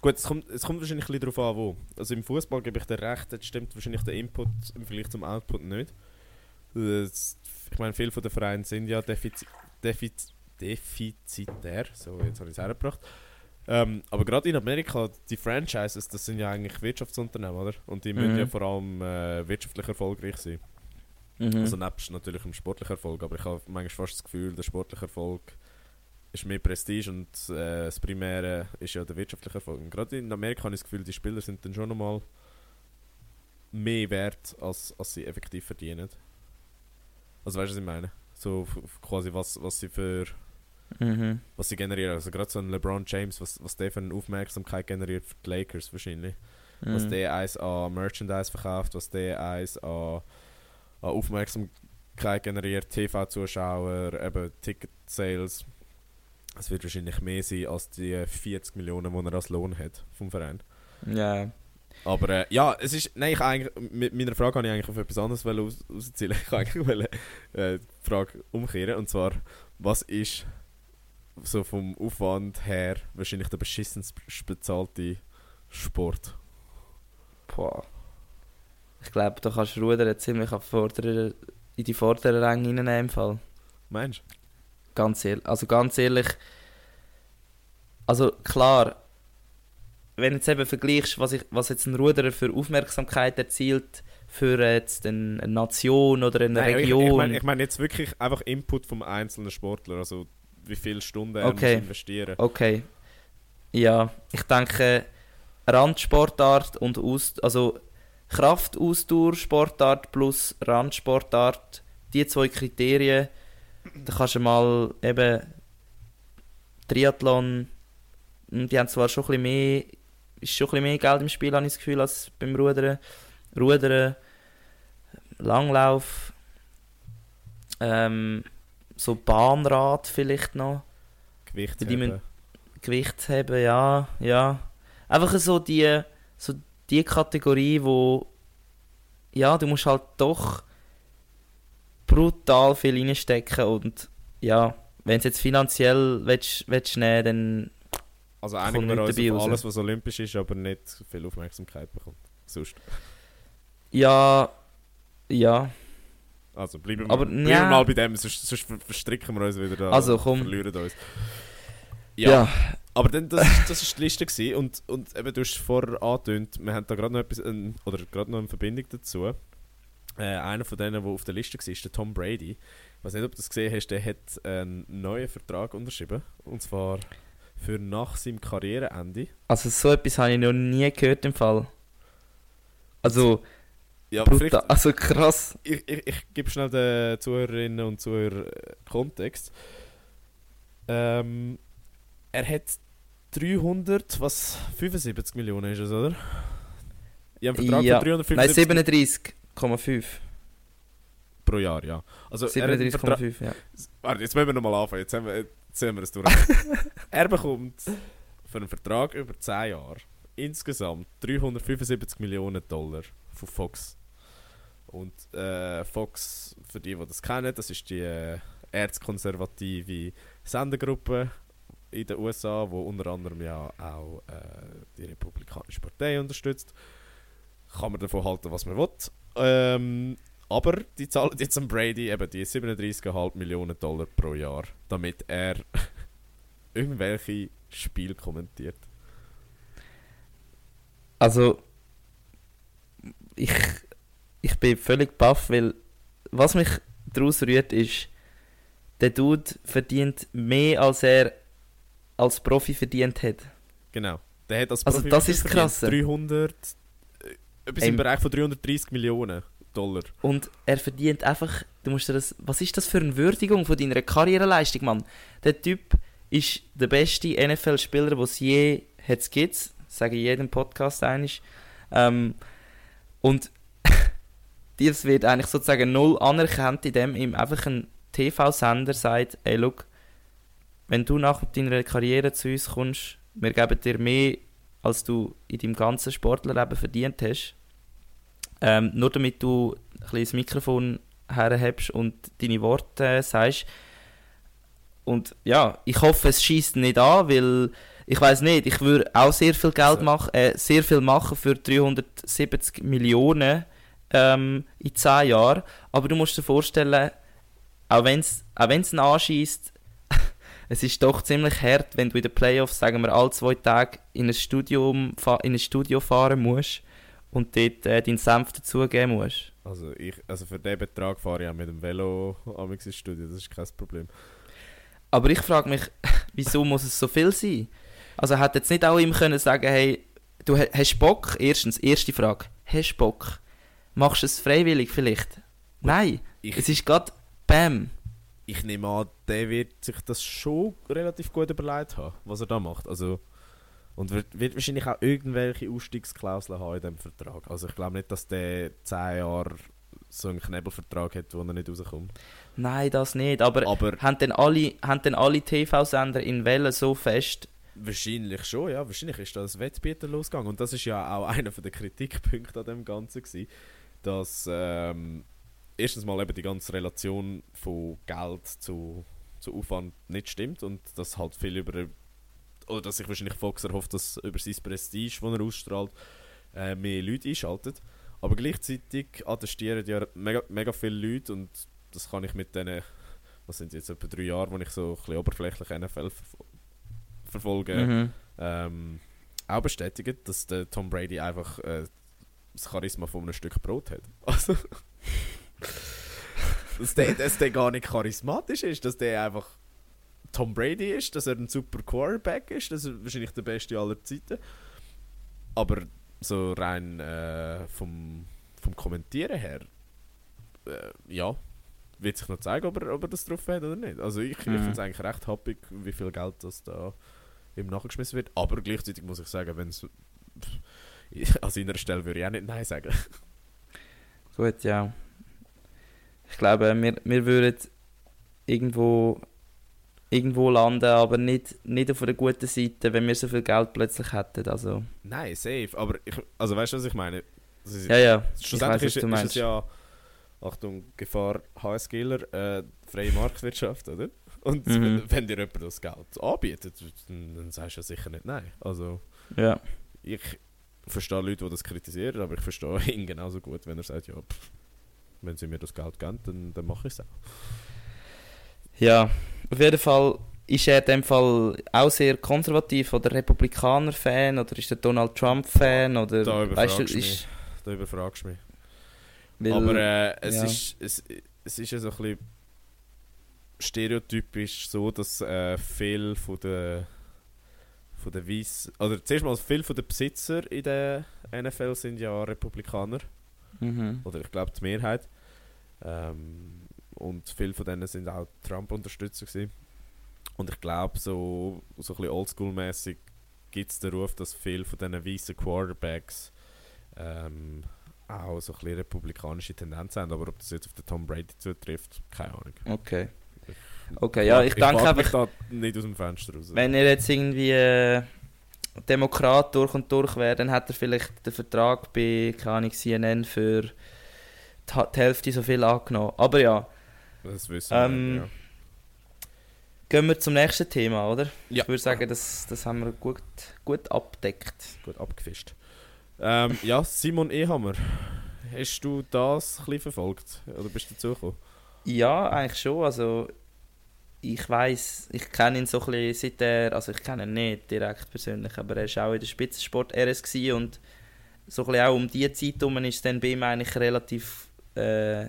Gut, es kommt, es kommt wahrscheinlich ein bisschen darauf an, wo. Also im Fußball gebe ich dir recht, jetzt stimmt wahrscheinlich der Input im Vergleich zum Output nicht. Das, ich meine, viele von den Vereinen sind ja defizi defiz defizitär. So, jetzt habe ich es hergebracht. Ähm, aber gerade in Amerika, die Franchises, das sind ja eigentlich Wirtschaftsunternehmen, oder? Und die müssen Mhm. ja vor allem äh, wirtschaftlich erfolgreich sein. Mhm. Also nebst natürlich dem sportlichen Erfolg, aber ich habe manchmal fast das Gefühl, der sportliche Erfolg ist mehr Prestige und äh, das Primäre ist ja der wirtschaftliche Erfolg. Und gerade in Amerika habe ich das Gefühl, die Spieler sind dann schon nochmal mehr wert, als, als sie effektiv verdienen. Also weißt du, was ich meine? So quasi was, was sie für Mhm. was sie generieren. Also gerade so ein LeBron James, was, was der für eine Aufmerksamkeit generiert für die Lakers wahrscheinlich. Was Mhm. der eins an Merchandise verkauft, was der eins an Aufmerksamkeit generiert, TV-Zuschauer, eben Ticket-Sales. Es wird wahrscheinlich mehr sein als die 40 Millionen, die er als Lohn hat vom Verein. Ja. Aber äh, ja, es ist. Nein, ich eigentlich, mit meiner Frage habe ich eigentlich auf etwas anderes aus, auszielen. [LAUGHS] Ich wollte eigentlich wollen, äh, die Frage umkehren. Und zwar, was ist so vom Aufwand her wahrscheinlich der beschissenst bezahlte Sport? Boah. Ich glaube, da kannst du Rudern ziemlich auf vorderen, in die vorderen Ränge reinnehmen im Fall. Meinst Ganz ehrlich. Also ganz ehrlich. Also klar, wenn du jetzt eben vergleichst, was, ich, was jetzt ein Ruderer für Aufmerksamkeit erzielt für jetzt eine, eine Nation oder eine Nein, Region. Ich, ich meine ich mein jetzt wirklich einfach Input vom einzelnen Sportler. Also wie viele Stunden er Okay. muss investieren Okay. Ja, ich denke, Randsportart und Aus also Kraftausdauersportart plus Randsportart, die zwei Kriterien, da kannst du mal eben Triathlon, hm, die haben zwar schon ein bisschen mehr, ist schon ein bisschen mehr Geld im Spiel, habe ich das Gefühl, als beim Rudern. Rudern, Langlauf, ähm, so Bahnrad vielleicht noch. Gewicht müssen- Gewicht haben, ja, ja. Einfach so die, so die Kategorie, wo ja, du musst halt doch brutal viel reinstecken und ja, wenn es jetzt finanziell willst, willst nehmen, dann Also einigen wir uns auf alles, was olympisch ist, aber nicht viel Aufmerksamkeit bekommt. Sonst. ja, ja. Also bleiben wir, Aber, bleiben ja. wir mal bei dem, sonst, sonst ver- verstricken wir uns wieder da. Also, komm. Verlieren uns. Ja. Ja, aber dann, das, ist- das ist die Liste gewesen. und, und eben, du hast vorher angetönt, wir haben da gerade noch etwas, ähm, oder gerade noch eine Verbindung dazu. Äh, einer von denen, der auf der Liste war, ist der Tom Brady. Ich weiß nicht, ob du das gesehen hast, der hat einen neuen Vertrag unterschrieben. Und zwar für nach seinem Karriereende. Also so etwas habe ich noch nie gehört im Fall. Also, Ja, brutal, also krass. ich, ich, ich gebe schnell den Zuhörerinnen und Zuhörern Kontext. Ähm, er hat 300, was 75 Millionen ist es, oder? Ja, ein Vertrag Ja. von 375 Nein, 37,5. pro Jahr, ja. Also er hat einen Vertrag, 37,5, ja. Warte, jetzt müssen wir nochmal anfangen. Jetzt haben wir, Jetzt sehen wir es durch. [LAUGHS] er bekommt für einen Vertrag über 10 Jahre insgesamt 375 Millionen Dollar von Fox. Und äh, Fox, für die, die das kennen, das ist die äh, erzkonservative Sendergruppe in den USA, wo unter anderem ja auch äh, die Republikanische Partei unterstützt. Kann man davon halten, was man will. Ähm, aber die zahlen jetzt an Brady eben die 37,5 Millionen Dollar pro Jahr, damit er [LAUGHS] irgendwelche Spiele kommentiert. Also, ich, ich bin völlig baff, weil was mich daraus rührt, ist, der Dude verdient mehr, als er als Profi verdient hat. Genau. Der hat als Also, Profi das ist krass. 300, äh, etwas im Ähm. Bereich von 330 Millionen Dollar. Und er verdient einfach, du musst dir das, was ist das für eine Würdigung von deiner Karriereleistung, Mann? Der Typ ist der beste NFL-Spieler, den es je hat gibt, sage ich in jedem Podcast einig. Ähm, und [LAUGHS] dies wird eigentlich sozusagen null anerkannt, indem ihm einfach ein TV-Sender sagt, ey, look, wenn du nach deiner Karriere zu uns kommst, wir geben dir mehr, als du in deinem ganzen Sportlerleben verdient hast. Ähm, nur damit du ein bisschen das Mikrofon herhebst und deine Worte äh, sagst. Und ja, ich hoffe, es schießt nicht an, weil ich weiß nicht, ich würde auch sehr viel Geld machen, äh, sehr viel machen für 370 Millionen ähm, in 10 Jahren. Aber du musst dir vorstellen, auch wenn es auch wenn's ihn anschießt, es ist doch ziemlich hart, wenn du in den Playoffs, sagen wir, alle zwei Tage in ein, Studium, in ein Studio fahren musst und dort äh, deinen Senf dazugeben musst. Also, ich, also für den Betrag fahre ich auch mit dem Velo amigs ins Studio, das ist kein Problem. Aber ich frage mich, [LAUGHS] wieso muss es so viel sein? Also hat jetzt nicht auch ihm können sagen, hey, du ha- hast Bock? Erstens, erste Frage, hast Bock? Machst du es freiwillig vielleicht? Nein, Ich, es ist gerade Bam. Ich nehme an, der wird sich das schon relativ gut überlegt haben, was er da macht. Also, und wird, wird wahrscheinlich auch irgendwelche Ausstiegsklauseln haben in diesem Vertrag. Also ich glaube nicht, dass der 10 Jahre so einen Knebelvertrag hat, wo er nicht rauskommt. Nein, das nicht. Aber, Aber haben denn alle, haben denn alle TV-Sender in Wellen so fest? wahrscheinlich schon, ja. Wahrscheinlich ist da das Wettbieten losgegangen. Und das ist ja auch [LAUGHS] einer der Kritikpunkte an dem Ganzen gewesen, dass ähm, erstens mal eben die ganze Relation von Geld zu, zu Aufwand nicht stimmt und dass halt viel über oder dass sich wahrscheinlich Fox erhofft, dass über sein Prestige, das er ausstrahlt, äh, mehr Leute einschaltet. Aber gleichzeitig attestieren ja mega, mega viele Leute und das kann ich mit denen, was sind jetzt etwa drei Jahre, wo ich so ein bisschen oberflächlich NFL verfol verfolge, Mhm. ähm, auch bestätigen, dass der Tom Brady einfach äh, das Charisma von einem Stück Brot hat. [LAUGHS] Also, dass, der, dass der gar nicht charismatisch ist, dass der einfach Tom Brady ist, dass er ein super Quarterback ist, dass er wahrscheinlich der beste aller Zeiten. Aber so rein äh, vom, vom Kommentieren her, äh, ja, wird sich noch zeigen, ob er, ob er das drauf hat oder nicht. Also ich, ich Mhm. finde es eigentlich recht happig, wie viel Geld das da ihm nachgeschmissen wird. Aber gleichzeitig muss ich sagen, wenn es an seiner Stelle würde ich auch nicht Nein sagen. Gut, ja. Ich glaube, wir, wir würden irgendwo, irgendwo landen, aber nicht, nicht auf der guten Seite, wenn wir so viel Geld plötzlich hätten. Also, Nein, safe. Aber ich, also weißt du, was ich meine? Ist, ja, ja. Ich Schlussendlich weiss, was ist, du ist es meinst. ja, Achtung, Gefahr HSGler, äh, freie Marktwirtschaft, oder? Und Mhm. wenn, wenn dir jemand das Geld anbietet, dann, dann sagst du ja sicher nicht nein. Also Ja. ich verstehe Leute, die das kritisieren, aber ich verstehe ihn genauso gut, wenn er sagt, ja, pff, wenn sie mir das Geld geben, dann, dann mache ich es auch. ja, auf jeden Fall ist er in dem Fall auch sehr konservativ oder Republikaner-Fan oder ist er Donald Trump-Fan oder Da weißt du, überfragst du ist, Da überfragst du mich. weil, aber äh, es, ja. ist, es, es ist ja so ein bisschen stereotypisch so, dass äh, viel von der von der Weiss, oder zuerst mal viel von den Besitzer in der NFL sind ja Republikaner, mhm. oder ich glaube die Mehrheit. Ähm, und viele von denen sind auch Trump-Unterstützer gewesen. Und ich glaube, so, so ein bisschen oldschool-mäßig gibt es den Ruf, dass viele von diesen weißen Quarterbacks ähm, auch so ein bisschen republikanische Tendenz haben. Aber ob das jetzt auf den Tom Brady zutrifft, keine Ahnung. okay. Okay, ja, ich, denke wag mich einfach, nicht aus dem Fenster raus. wenn er jetzt irgendwie äh, Demokrat durch und durch wäre, dann hat er vielleicht den Vertrag bei, keine Ahnung, CNN für die, Hälfte so viel angenommen. Aber ja, das wissen Ähm, wir. Ja. gehen wir zum nächsten Thema, oder? Ja. Ich würde sagen, das, das haben wir gut, gut abdeckt. Gut abgefischt. Ähm, ja, Simon Ehammer. Hast du das ein bisschen verfolgt? Oder bist du dazugekommen? Ja, eigentlich schon. Also, ich weiß, ich kenne ihn so ein bisschen seit er, also ich kenne ihn nicht direkt persönlich, aber er war auch in der Spitzensport RS und so ein bisschen auch um diese Zeit herum ist dann bei ihm eigentlich relativ äh,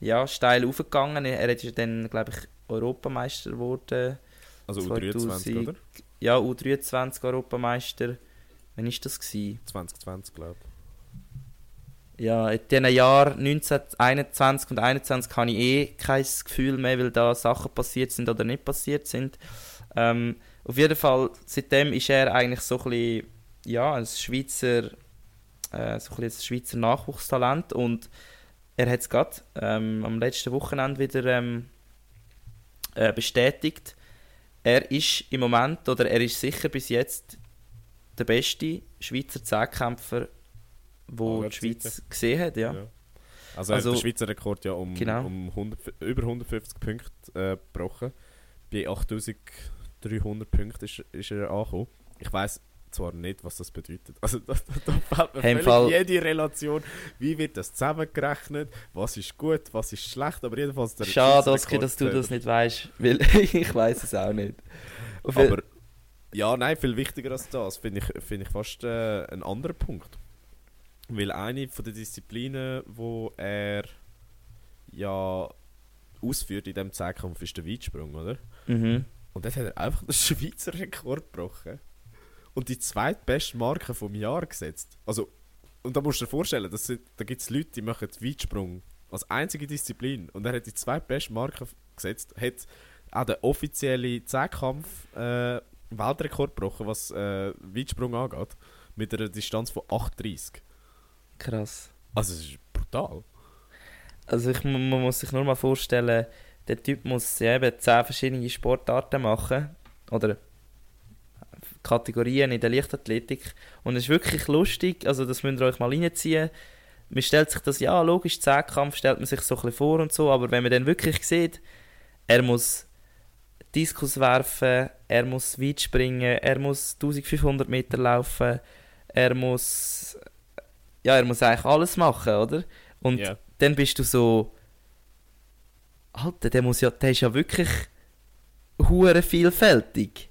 ja, steil aufgegangen. Er ist dann, glaube ich, Europameister geworden. Also 2000. U23, oder? Ja, U23 Europameister. Wann war das? Gewesen? 2020, glaube ich. Ja, in diesen Jahren 1921 und 21 habe ich eh kein Gefühl mehr, weil da Sachen passiert sind oder nicht passiert sind. Ähm, auf jeden Fall, seitdem ist er eigentlich so ein bisschen, ja, ein Schweizer, äh, so ein, bisschen Schweizer Nachwuchstalent und er hat es gerade ähm, am letzten Wochenende wieder ähm, äh, bestätigt. Er ist im Moment, oder er ist sicher bis jetzt der beste Schweizer Zehnkämpfer, wo Aller die Schweiz gesehen hat, ja. Ja. Also, hat Also- den Schweizer Rekord ja um, Genau. um 100, über 150 Punkte äh, gebrochen. Bei 8300 Punkten ist, ist er angekommen. Ich weiß zwar nicht, was das bedeutet. Also [LAUGHS] da, da, fehlt mir Hey, Fall- jede Relation. Wie wird das zusammengerechnet? Was ist gut, was ist schlecht? Aber jedenfalls der Schade, Oski, dass du Rekord, das nicht weißt, [LAUGHS] weil ich weiß es auch nicht. Auf äh, Aber ja, nein, viel wichtiger als das finde ich, find ich fast äh, ein anderer Punkt. Weil eine von den Disziplinen, wo er ja ausführt in diesem Zehnkampf, ist der Weitsprung, oder? mhm. Und dort hat er einfach den Schweizer Rekord gebrochen. Und die zweitbeste Marke vom Jahr gesetzt. Also, und da musst du dir vorstellen, das sind, da gibt es Leute, die machen Weitsprung als einzige Disziplin. Und er hat die zweitbeste Marke gesetzt, hat auch den offiziellen Zehnkampf äh, Weltrekord gebrochen, was äh, Weitsprung angeht. Mit einer Distanz von 8,30. Krass. Also, es ist brutal. Also ich, man muss sich nur mal vorstellen, der Typ muss ja eben 10 verschiedene Sportarten machen. Oder Kategorien in der Leichtathletik. Und es ist wirklich lustig, also das müsst ihr euch mal reinziehen. Man stellt sich das, ja logisch, Zehnkampf stellt man sich so ein bisschen vor und so, aber wenn man dann wirklich sieht, er muss Diskus werfen, er muss weit springen, er muss 1500 Meter laufen, er muss, ja, er muss eigentlich alles machen, oder? Und Ja. dann bist du so, Alter, der muss ja, der ist ja wirklich hure vielfältig.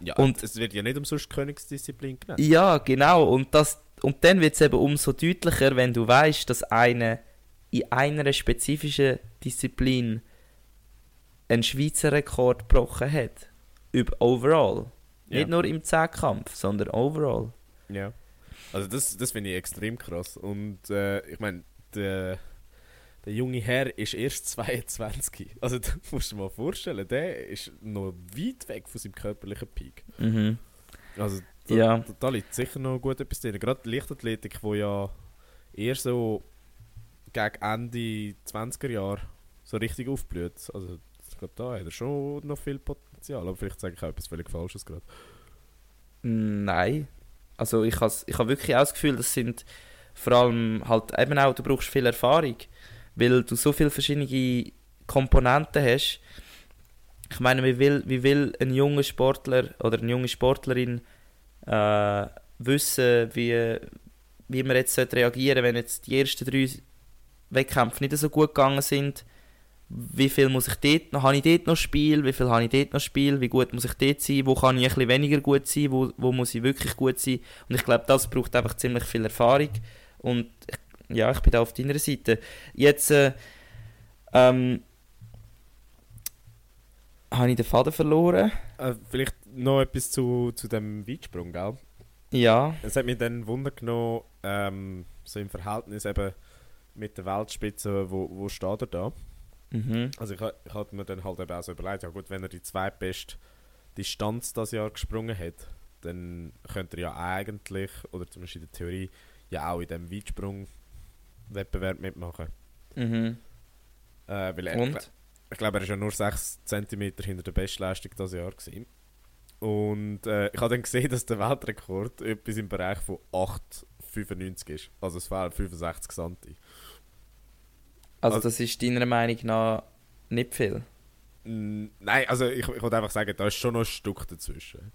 Ja, Und- es wird ja nicht umsonst Königsdisziplin genannt. Ja, genau. Und, das, und dann wird es eben umso deutlicher, wenn du weißt, dass einer in einer spezifischen Disziplin einen Schweizer Rekord gebrochen hat. Über overall. Ja. Nicht nur im Zehnkampf, sondern overall. Ja. Also das, das finde ich extrem krass. Und äh, ich meine, der, der junge Herr ist erst [LAUGHS] 22. Also da musst du dir mal vorstellen, der ist noch weit weg von seinem körperlichen Peak. Mhm. Also da, Ja. da, liegt sicher noch gut etwas drin. Gerade die Leichtathletik, wo ja eher so gegen Ende 20er Jahre so richtig aufblüht. Also ich glaube, da hat er schon noch viel Potenzial. Aber vielleicht sage ich auch etwas völlig Falsches gerade. Nein. Also ich habe ich ha wirklich auch das Gefühl, das sind vor allem halt eben auch, du brauchst viel Erfahrung, weil du so viele verschiedene Komponenten hast. Ich meine, wie will, wie will ein junger Sportler oder eine junge Sportlerin äh, wissen, wie, wie man jetzt sollte reagieren wenn jetzt die ersten drei Wettkämpfe nicht so gut gegangen sind? Wie viel muss ich dort noch, habe ich dort noch Spiel, wie viel habe ich dort noch Spiel, wie gut muss ich dort sein, wo kann ich ein bisschen weniger gut sein, wo, wo muss ich wirklich gut sein und ich glaube, das braucht einfach ziemlich viel Erfahrung und ja, ich bin da auf deiner Seite. Jetzt äh, ähm, habe ich den Faden verloren. Äh, vielleicht noch etwas zu, zu dem Weitsprung, gell? Ja, Es hat mich dann Wunder genommen, ähm, so im Verhältnis eben mit der Weltspitze, wo, wo steht er da? Mhm. Also ich, ich hatte mir dann halt eben auch so überlegt, ja gut, wenn er die zweitbeste Distanz das Jahr gesprungen hat, dann könnte er ja eigentlich, oder zumindest in der Theorie, ja auch in dem Weitsprung-Wettbewerb mitmachen. Mhm. Äh, weil er, Und? ich glaube, er war ja nur 6 cm hinter der Bestleistung dieses Jahr. Gewesen. Und äh, ich habe dann gesehen, dass der Weltrekord etwas im Bereich von 8,95 ist. Also es fehlen 65 cm. Also, Also- das ist deiner Meinung nach nicht viel? Nein, also ich, ich wollte einfach sagen, da ist schon noch ein Stück dazwischen.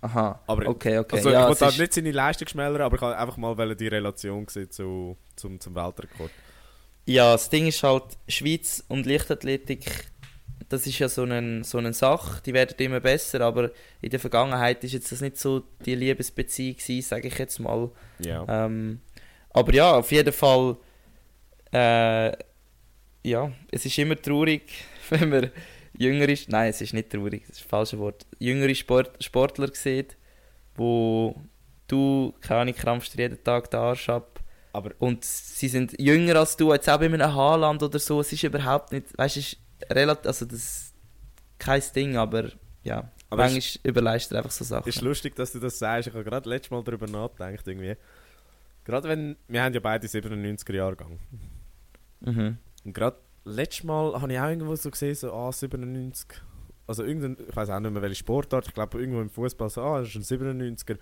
Aha, Aber- okay, okay. Also ja, ich wollte halt nicht seine Leistung schmälern, aber ich wollte einfach mal die Relation sehen zu, zum, zum Weltrekord. Ja, das Ding ist halt, Schweiz und Leichtathletik, das ist ja so eine so eine Sache, die werden immer besser, aber in der Vergangenheit ist jetzt das nicht so die Liebesbeziehung gewesen, sage ich jetzt mal. Ja. Ähm, aber ja, auf jeden Fall, äh, ja, es ist immer traurig, [LAUGHS] wenn man jüngere, nein, es ist nicht traurig, das ist das falsche Wort, jüngere Sport, Sportler sieht, wo du, keine Ahnung, krampfst jeden Tag den Arsch ab Aber und sie sind jünger als du, jetzt auch bei einem Haaland oder so, es ist überhaupt nicht, weißt du, ist relativ, also das ist kein Ding, aber ja, Aber manchmal überleistet er einfach so Sachen. ist lustig, dass du das sagst. Ich habe gerade letztes Mal darüber nachgedacht. Irgendwie. Gerade wenn, wir haben ja beide 97er Jahrgang. Mhm. Und gerade letztes Mal habe ich auch irgendwo so gesehen, so ah, 97. Also irgendein, ich weiß auch nicht mehr welche Sportart, ich glaube irgendwo im Fußball so, ah, das ist ein 97er.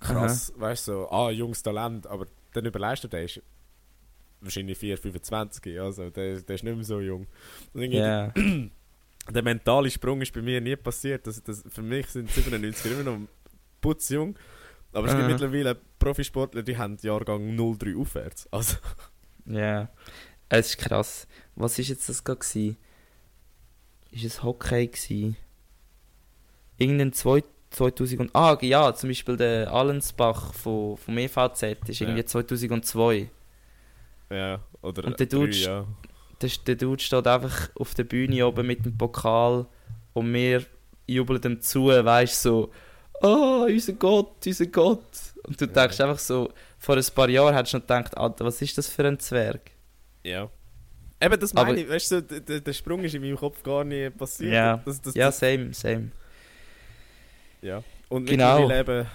Krass, weißt du, so, ah, junges Talent, aber dann überleistet er ist wahrscheinlich 4, 25, also der, der ist nicht mehr so jung. Ja. [CLEARS THROAT] der mentale Sprung ist bei mir nie passiert. Das, das, für mich sind 97 immer noch putzjung. Aber es gibt Aha. mittlerweile Profisportler, die haben Jahrgang 03 aufwärts. Also, Ja, es ist krass. Was ist jetzt das gerade gsi? Ist es Hockey gsi? Irgendein zwei, 2000 und, ah ja, zum Beispiel der Allensbach von, vom EVZ ist irgendwie Ja. 2002. ja, oder Und der drei, Dude- ja. Der, der Dude steht einfach auf der Bühne oben mit dem Pokal und wir jubeln ihm zu, weißt so, oh, unser Gott, unser Gott. Und du Ja. denkst einfach so, vor ein paar Jahren hättest du noch gedacht, Alter, was ist das für ein Zwerg? Ja. Eben, das meine Aber- ich. Weißt du, der, der- Sprung ist in meinem Kopf gar nicht passiert. Ja. Das, das, Ja, das, same, same. ja. Und Genau. mittlerweile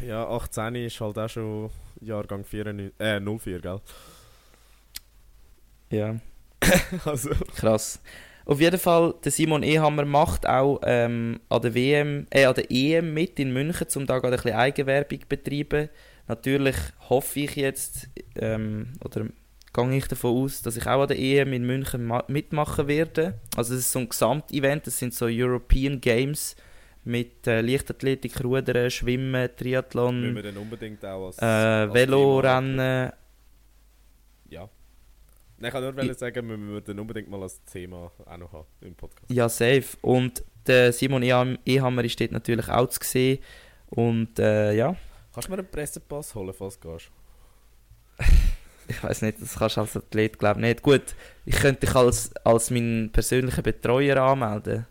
eben, ja, 18 ist halt auch schon Jahrgang 94, äh, 04, gell? Ja. [LAUGHS] [LAUGHS] Also, Krass. Auf jeden Fall, der Simon Ehammer macht auch ähm, an der WM, äh, an der EM mit in München, um da gerade ein bisschen Eigenwerbung zu betreiben. Natürlich hoffe ich jetzt, ähm, oder gehe ich davon aus, dass ich auch an der EM in München ma- mitmachen werde. Also es ist so ein Gesamtevent, das sind so European Games mit äh, Leichtathletik, Rudern, Schwimmen, müssen Triathlon, wir dann unbedingt auch als, äh, als Velorennen. Ja. Nein, ich kann nur wollen sagen, wir müssen dann unbedingt mal als Thema auch noch haben im Podcast. Ja, safe. Und der Simon Eham- Ehammer ist dort natürlich auch zu sehen. Und äh, ja, Kannst du mir einen Pressepass holen, falls du gehst? [LAUGHS] ich weiß nicht, das kannst du als Athlet, glaube ich, nicht. Gut, ich könnte dich als, als meinen persönlichen Betreuer anmelden.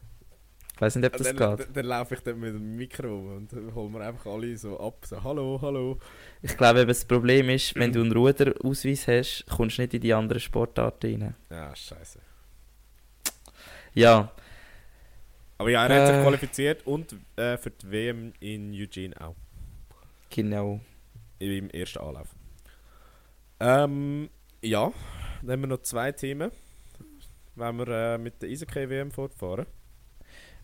Ich weiß nicht, ob das dann, dann, geht. dann laufe ich dann mit dem Mikro und dann holen wir einfach alle so ab. So, hallo, hallo. Ich glaube, eben das Problem ist, wenn du einen [CLEARS THROAT] Ruderausweis hast, kommst du nicht in die anderen Sportarten rein. Ja, scheiße. Ja, Aber ja, er hat sich Äh. qualifiziert und äh, für die WM in Eugene auch. genau. Im ersten Anlauf. Ähm, ja, dann haben wir noch zwei Themen. Wenn wir äh, mit der Eishockey-WM fortfahren.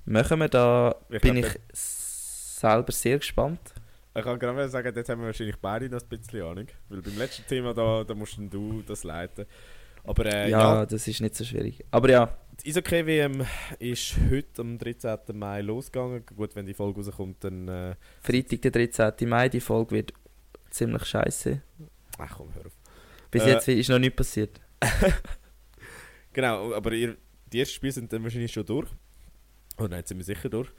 Machen wir da, Ich bin ich selber sehr gespannt. Ich kann gerade sagen, jetzt haben wir wahrscheinlich beide noch ein bisschen Ahnung. Weil beim letzten Thema, da, da musst du das leiten. Aber äh, ja, ja, das ist nicht so schwierig. Aber ja, die Eishockey-WM ist heute am 13. Mai losgegangen. Gut, wenn die Folge rauskommt, dann... Äh, Freitag, der 13. Mai, die Folge wird ziemlich scheiße. ach komm, hör auf. Bis Äh. jetzt ist noch nichts passiert. [LAUGHS] Genau, aber ihr, die ersten Spiele sind dann wahrscheinlich schon durch. Oh nein, jetzt sind wir sicher durch.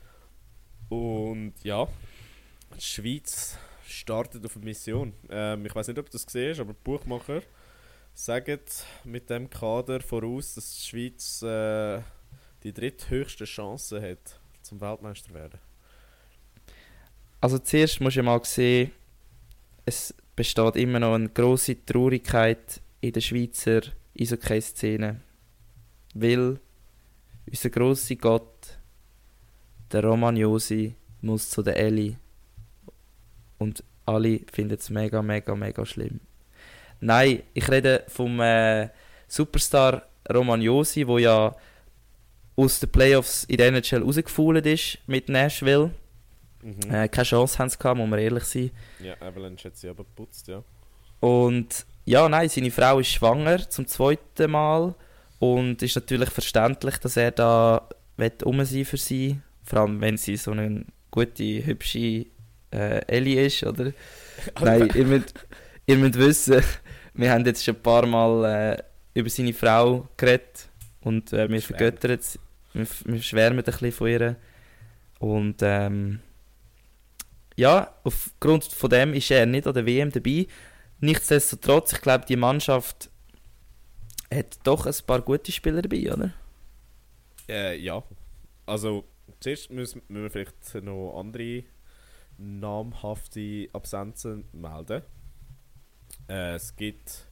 Und ja, die Schweiz startet auf eine Mission. Ähm, ich weiß nicht, ob du das gesehen hast, aber die Buchmacher sagen mit dem Kader voraus, dass die Schweiz äh, die dritthöchste Chance hat, zum Weltmeister zu werden. Also zuerst musst du mal sehen, es besteht immer noch eine grosse Traurigkeit in der Schweizer Eishockey-Szene. Weil unser grosser Gott, der Roman Josi, muss zu der Ellie. Und alle finden es mega, mega, mega schlimm. Nein, ich rede vom äh, Superstar Roman Josi, wo ja aus den Playoffs in der NHL rausgefallen ist mit Nashville. Mhm. Äh, keine Chance haben sie gehabt, muss man ehrlich sein. Ja, Avalanche hat sie aber geputzt, ja. Und ja, nein, seine Frau ist schwanger zum zweiten Mal und ist natürlich verständlich, dass er da um sein für sie, vor allem wenn sie so eine gute, hübsche äh, Ellie ist, oder? [LAUGHS] nein, ihr müsst, ihr müsst wissen, [LAUGHS] wir haben jetzt schon ein paar Mal äh, über seine Frau geredet und äh, wir vergöttern wir, wir schwärmen ein bisschen von ihr und ähm, ja, aufgrund von dem ist er nicht an der WM dabei. Nichtsdestotrotz, ich glaube, die Mannschaft hat doch ein paar gute Spieler dabei, oder? Äh, ja. Also, zuerst müssen, wir vielleicht noch andere namhafte Absenzen melden. Äh, es gibt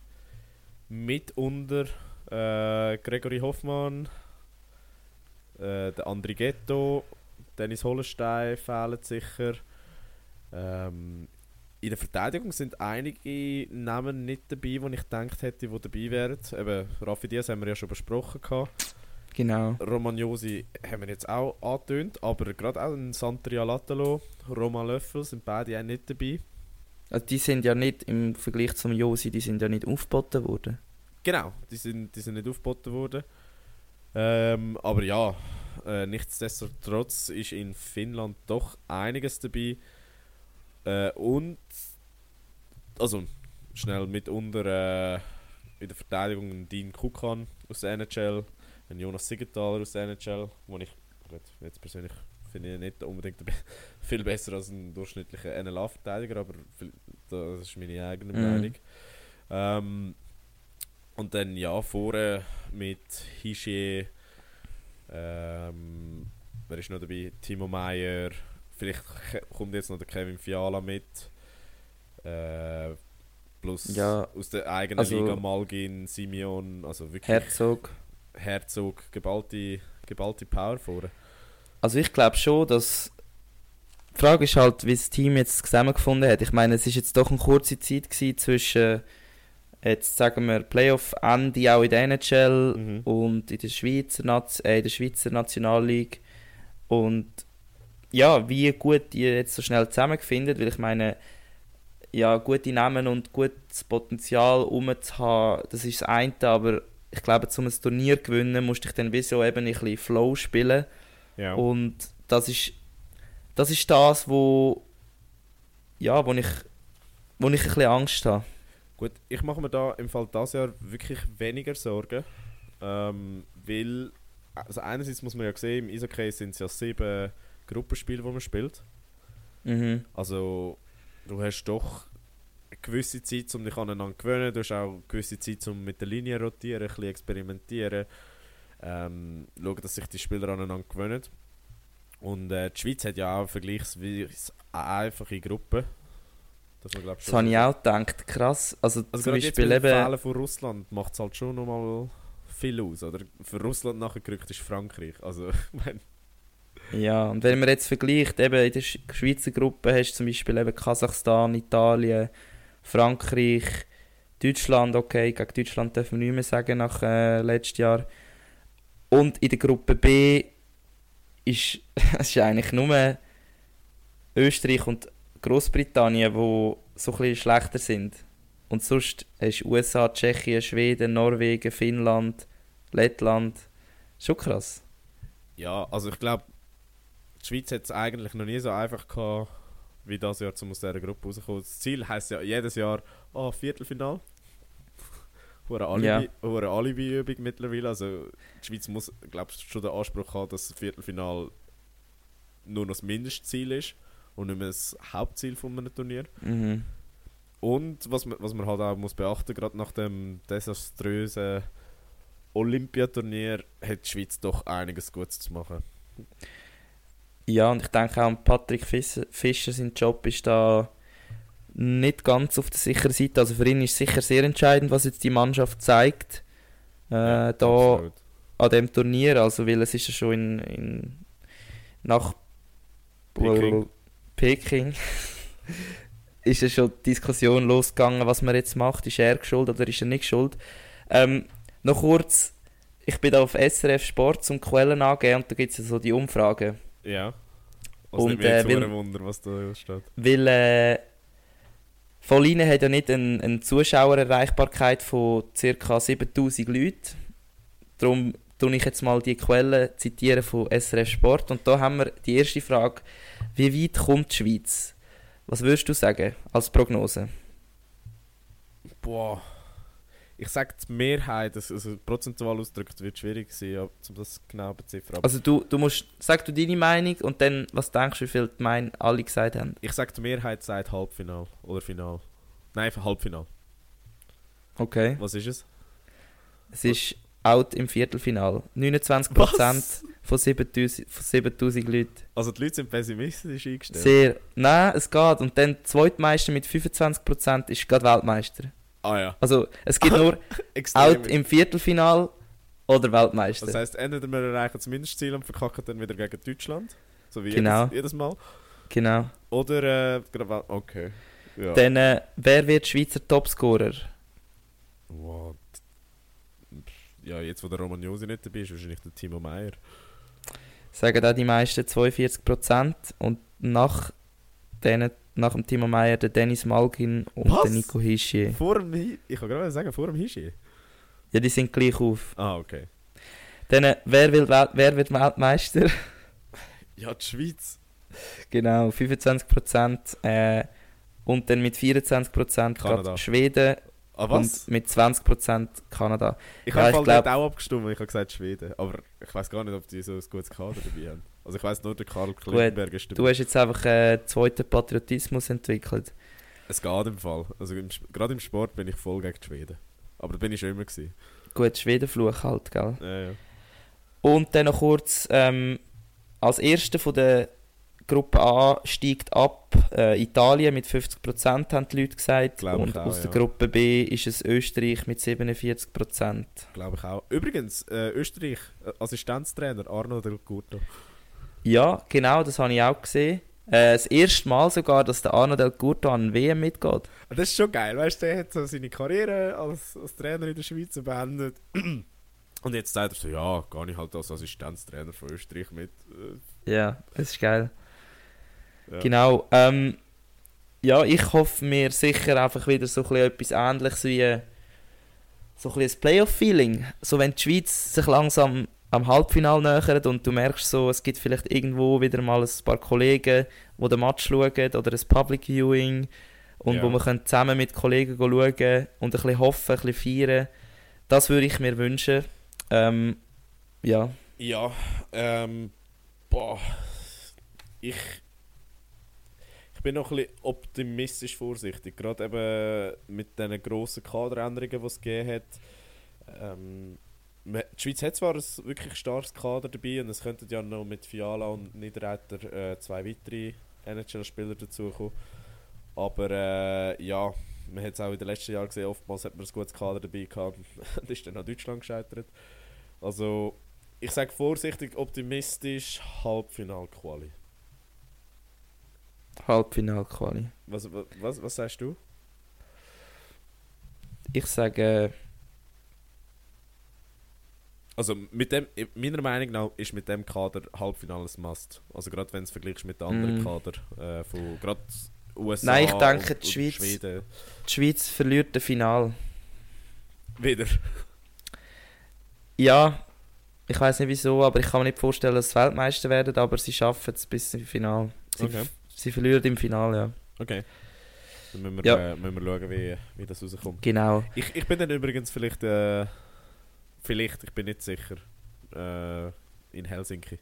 mitunter äh, Gregory Hoffmann, äh, der André Ghetto, Dennis Hollenstein fehlen sicher. Ähm, in der Verteidigung sind einige Namen nicht dabei, die ich gedacht hätte, die dabei wären. Eben, Raffi Diaz haben wir ja schon besprochen. Gehabt. Genau. Romagnosi haben wir jetzt auch angetönt, aber gerade auch ein Santria Latalo, Roman Löffel sind beide auch nicht dabei. Also die sind ja nicht im Vergleich zum Josi, die sind ja nicht aufgeboten worden. Genau, die sind, die sind nicht aufgeboten worden. Ähm, aber ja, äh, nichtsdestotrotz ist in Finnland doch einiges dabei. Äh, und also schnell mitunter äh, in der Verteidigung ein Dean Kukan aus der NHL, ein Jonas Siegenthaler aus der NHL, wo ich gut, jetzt persönlich finde ich nicht unbedingt [LAUGHS] viel besser als ein durchschnittlicher NLA-Verteidiger, aber das ist meine eigene Mhm. Meinung. Ähm, und dann ja, vorne mit Hische, ähm, wer ist noch dabei? Timo Meyer, vielleicht kommt jetzt noch der Kevin Fiala mit. Äh, plus Ja, aus der eigenen also- Liga Malgin, Simeon, also wirklich Herzog. Herzog, geballte, geballte Power vorne. Also ich glaube schon, dass die Frage ist halt, wie das Team jetzt zusammengefunden hat. Ich meine, es ist jetzt doch eine kurze Zeit gewesen zwischen jetzt sagen wir Playoff-Ende auch in der NHL Mhm. und in der Schweizer, äh, in der Schweizer Nationalleague und ja, wie gut die jetzt so schnell zusammengefunden, weil ich meine, ja, gute Namen und gutes Potenzial um zu haben, das ist das eine, aber ich glaube, um ein Turnier zu gewinnen, musst du dich dann wie so eben ein bisschen Flow spielen Ja. und das ist das ist das, wo ja, wo ich wo ich ein bisschen Angst habe. Gut, ich mache mir da im Fall dieses Jahr wirklich weniger Sorgen. Ähm, weil, also einerseits muss man ja sehen, im Eishockey sind es ja sieben Gruppenspiele, die man spielt. Mhm. Also, du hast doch eine gewisse Zeit, um dich aneinander zu gewöhnen. Du hast auch eine gewisse Zeit, um mit der Linie zu rotieren, ein bisschen experimentieren. Ähm, schauen, dass sich die Spieler aneinander gewöhnen. Und äh, die Schweiz hat ja auch vergleichsweise eine einfache Gruppe. Das, man, glaub, Das habe ich auch gedacht, krass. Also, Also zum jetzt Beispiel mit dem eben, von Russland macht es halt schon nochmal viel aus. Oder? Für Russland nachher gerückt ist Frankreich. Also, [LAUGHS] ich meine, ja, und wenn man jetzt vergleicht, eben in der Sch- Schweizer Gruppe hast du zum Beispiel eben Kasachstan, Italien, Frankreich, Deutschland, okay, gegen Deutschland dürfen wir nicht mehr sagen nach äh, letztes Jahr. Und in der Gruppe B ist [LAUGHS] es eigentlich nur Österreich und Großbritannien, wo so ein schlechter sind. Und sonst hast du USA, Tschechien, Schweden, Norwegen, Finnland, Lettland. Schon krass. ja, also ich glaube, die Schweiz hat es eigentlich noch nie so einfach gehabt, wie das Jahr, um aus dieser Gruppe rauszukommen. Das Ziel heisst ja jedes Jahr, oh, Viertelfinal. [LAUGHS] Hure Alibi, hure Alibi-Übung mittlerweile. Also, die Schweiz muss, glaube ich, schon den Anspruch haben, dass das Viertelfinal nur noch das Mindestziel ist und nicht mehr das Hauptziel von einem Turnier. Mhm. Und was man, was man halt auch muss beachten, gerade nach dem desaströsen Olympiaturnier hat die Schweiz doch einiges Gutes zu machen. Ja, und ich denke auch an Patrick Fischer, Fischer, sein Job ist da nicht ganz auf der sicheren Seite. Also für ihn ist sicher sehr entscheidend, was jetzt die Mannschaft zeigt. Äh, Ja, da absolut. an dem Turnier, also weil es ist ja schon in, in nach Peking. Peking [LAUGHS] ist ja schon die Diskussion losgegangen, was man jetzt macht. Ist er schuld oder ist er nicht schuld? Ähm, noch kurz ich bin da auf SRF Sport zum Quellen angeben und da gibt es ja so die Umfragen. Ja. Also Und, nicht äh, einem Wunder, was da steht. Weil äh, Volline hat ja nicht eine, eine Zuschauererreichbarkeit von ca. 7000 Leuten. Darum tue ich jetzt mal die Quellen zitieren von SRF Sport. Und da haben wir die erste Frage. Wie weit kommt die Schweiz? Was würdest du sagen als Prognose? Boah. Ich sage, die Mehrheit, das- also prozentual ausgedrückt, wird schwierig sein, ja, um das genau zu beziffern. Aber Also du, du musst, sag du deine Meinung und dann, was denkst du, wie viel die mein, alle gesagt haben? ich sage, die Mehrheit sagt Halbfinal oder Final. Nein, einfach Halbfinal. Okay. Was ist es? Es ist out im Viertelfinal. 29% Was? von 7000 von 7000 Leuten. Also die Leute sind pessimistisch eingestellt. Sehr. Nein, es geht. Und dann der Zweitmeister mit 25% ist gerade Weltmeister. Ah ja, Also es gibt nur [LAUGHS] out im Viertelfinal oder Weltmeister. Das heisst, entweder wir erreichen das Mindestziel und verkacken dann wieder gegen Deutschland. So wie Genau. jedes, jedes Mal. genau. Oder, äh, okay. Ja. Dann, äh, wer wird Schweizer Topscorer? Wow. Ja, jetzt wo der Roman Josi nicht dabei ist, wahrscheinlich der Timo Meyer. Sagen auch die meisten 42%. Und nach, denen, nach dem Timo Meyer der Dennis Malgin und Was? der Nico Hischier. Vor dem Hi Ich kann gerade sagen, vor dem Hischi. Ja, die sind gleich auf. Ah, okay. Dann, äh, wer, will wer wird Weltmeister? [LAUGHS] Ja, die Schweiz. genau, 25%. Äh, und dann mit 24% Kanada. Schweden Ah, und mit 20% Kanada. Ich Ja, habe Fall glaub- auch abgestimmt, ich habe gesagt Schweden. Aber ich weiß gar nicht, ob die so ein gutes Kader dabei haben. Also ich weiß nur, der Karl Klingenberg ist Du dabei. hast jetzt einfach äh, zweiten Patriotismus entwickelt. Es geht im Fall. Also im, gerade im Sport bin ich voll gegen die Schweden. Aber da bin ich schon immer gewesen. Gut, Schwedenfluch halt, gell? Ja, ja. Und dann noch kurz, ähm, als erster von der Gruppe A steigt ab äh, Italien mit 50%, haben die Leute gesagt. Glaub ich und auch, aus der ja. Gruppe B ist es Österreich mit 47%. Glaube ich auch. Übrigens, äh, Österreich, äh, Assistenztrainer Arno Del Curto. Ja, genau, das habe ich auch gesehen. Äh, das erste Mal sogar, dass der Arno Del Curto an WM mitgeht. Das ist schon geil, weißt du, der hat so seine Karriere als, als Trainer in der Schweiz beendet. [CLEARS THROAT] Und jetzt sagt er so, ja, gar nicht halt als Assistenztrainer von Österreich mit. Äh, Ja, das ist geil. ja. Genau. Ähm, ja, ich hoffe mir sicher einfach wieder so ein etwas Ähnliches wie äh, so ein Playoff-Feeling. So wenn die Schweiz sich langsam am Halbfinale nähert und du merkst so, es gibt vielleicht irgendwo wieder mal ein paar Kollegen, die den Match schauen oder ein Public Viewing und Ja. wo wir können zusammen mit Kollegen schauen und ein bisschen hoffen, ein bisschen feiern. Das würde ich mir wünschen. Ähm, ja, Ja, ähm, boah, ich, ich bin noch ein bisschen optimistisch vorsichtig, gerade eben mit den grossen Kaderänderungen, die es gegeben hat. Ähm, die Schweiz hat zwar ein wirklich starkes Kader dabei und es könnten ja noch mit Fiala und Niederreiter äh, zwei weitere NHL-Spieler dazukommen. Aber äh, ja, man hat es auch in den letzten Jahren gesehen, oftmals hat man ein gutes Kader dabei gehabt [LAUGHS] und ist dann an Deutschland gescheitert. Also, ich sage vorsichtig optimistisch, Halbfinal-Quali. Halbfinale-Quali. Was, was, was, was sagst du? Ich sage, Also, mit dem, meiner Meinung nach ist mit dem Kader Halbfinale ein Must. Also, gerade wenn du es vergleichst mit den anderen Mm. Kader äh, von gerade USA Nein, ich denke, und, die Schweiz- Schweden. die Schweiz verliert das Finale. Wieder. Ja, ich weiß nicht wieso, aber ich kann mir nicht vorstellen, dass sie Weltmeister werden, aber sie schaffen es bis zum Finale. Sie, Okay. sie verlieren im Finale, ja. Okay. Dann müssen wir, Ja. äh, müssen wir schauen, wie, wie das rauskommt. Genau. Ich, ich bin dann übrigens vielleicht, äh, vielleicht, ich bin nicht sicher, äh, in Helsinki.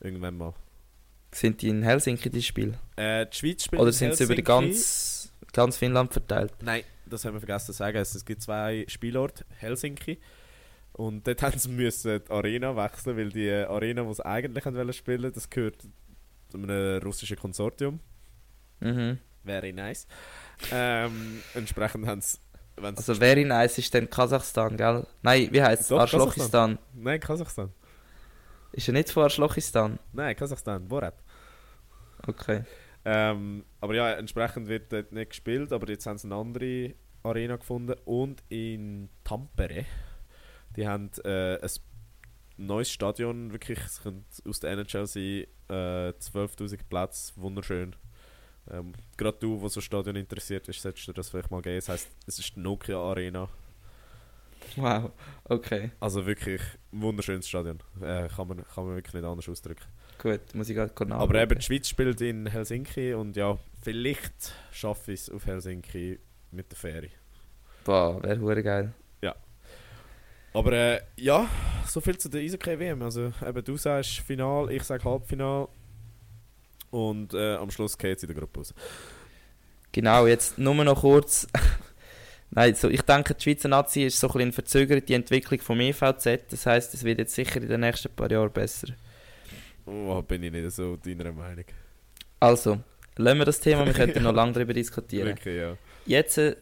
Irgendwann mal. Sind die in Helsinki, die Spiele? Äh, die Schweiz spielt Oder in sind sie über ganz, ganz Finnland verteilt? Nein, das haben wir vergessen zu sagen. Es gibt zwei Spielorte, Helsinki. Und dort [LAUGHS] haben sie müssen die Arena wechseln, weil die Arena, die sie eigentlich haben spielen, das gehört zu einem russischen Konsortium. Mhm. Very nice. Ähm, entsprechend haben sie... wenn sie- Also very nice ist dann Kasachstan, gell? Nein, wie heißt es? Arschlochistan. Nein, Kasachstan. Ist er nicht von Arschlochistan? Nein, Kasachstan. Borat. Okay. Ähm, aber ja, entsprechend wird dort nicht gespielt, aber jetzt haben sie eine andere Arena gefunden und in Tampere. Die haben äh, ein neues Stadion, wirklich, es könnte aus der NHL sein, äh, 12'000 Plätze, wunderschön. Ähm, Gerade du, der so Stadion interessiert ist, solltest du das vielleicht mal geben. Es heisst, es ist die Nokia Arena. Wow, okay. Also wirklich ein wunderschönes Stadion. Äh, kann, man, kann man wirklich nicht anders ausdrücken. Gut, muss ich gerade kurz Aber nachschauen. eben, die Schweiz spielt in Helsinki und ja, vielleicht schaffe ich es auf Helsinki mit der Fähre. Boah, wäre hure geil. Aber äh, ja, so viel zu der Eishockey-WM. Also eben, du sagst Final, ich sage Halbfinal. Und äh, am Schluss geht es in der Gruppe raus. Genau, jetzt nur noch kurz. [LAUGHS] Nein, so, ich denke, die Schweizer Nazi ist so ein bisschen verzögert, die Entwicklung vom EVZ. Das heisst, es wird jetzt sicher in den nächsten paar Jahren besser. Oh, bin ich nicht so deiner Meinung. Also, lassen wir das Thema, wir [LAUGHS] könnten noch lange darüber diskutieren. Wirklich, ja. Jetzt äh,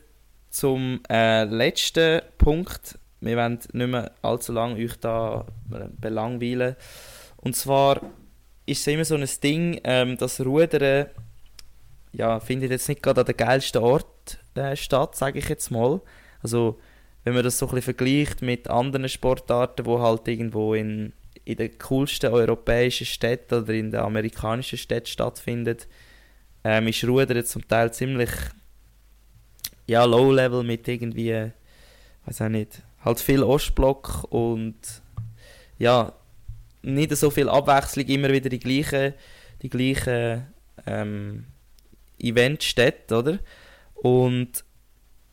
zum äh, letzten Punkt. Wir wollen nicht mehr allzu lange euch da belangweilen. Und zwar ist es immer so ein Ding, ähm, das Rudern ja, findet jetzt nicht gerade an der geilsten Ort äh, statt, sage ich jetzt mal. Also, wenn man das so ein bisschen vergleicht mit anderen Sportarten, wo halt irgendwo in, in den coolsten europäischen Städten oder in den amerikanischen Städten stattfindet, ähm, ist Rudern zum Teil ziemlich ja, Low-Level mit irgendwie, weiß auch nicht, halt viel Ostblock und ja, nicht so viel Abwechslung, immer wieder die gleichen, die gleichen ähm, Events statt, oder? Und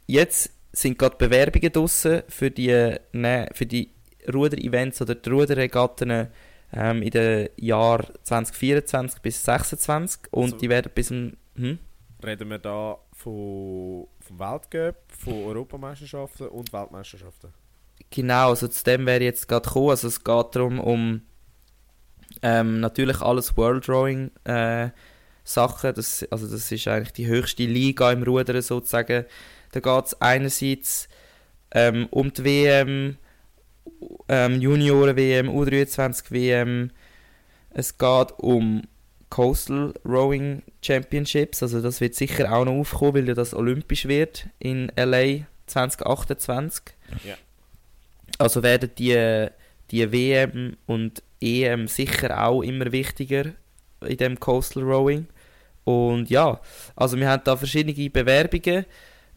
jetzt sind gerade Bewerbungen draussen für die, ne, für die Ruder-Events oder die Ruderregatten ähm, in den Jahren 2024 bis 2026 und Also- die werden bis zum... Hm? Reden wir da von, vom Weltcup, von Europameisterschaften und Weltmeisterschaften. Genau, also zu dem wäre jetzt gerade gekommen. Also es geht darum, um ähm, natürlich alles World Rowing äh, Sachen. Das, also das ist eigentlich die höchste Liga im Rudern sozusagen. Da geht es einerseits ähm, um die WM, ähm, Junioren-WM, U23-WM. Es geht um Coastal Rowing Championships. Also das wird sicher auch noch aufkommen, weil ja das olympisch wird in LA 2028. Ja. Also werden die, die WM und EM sicher auch immer wichtiger in dem Coastal Rowing. Und ja, also wir haben da verschiedene Bewerbungen.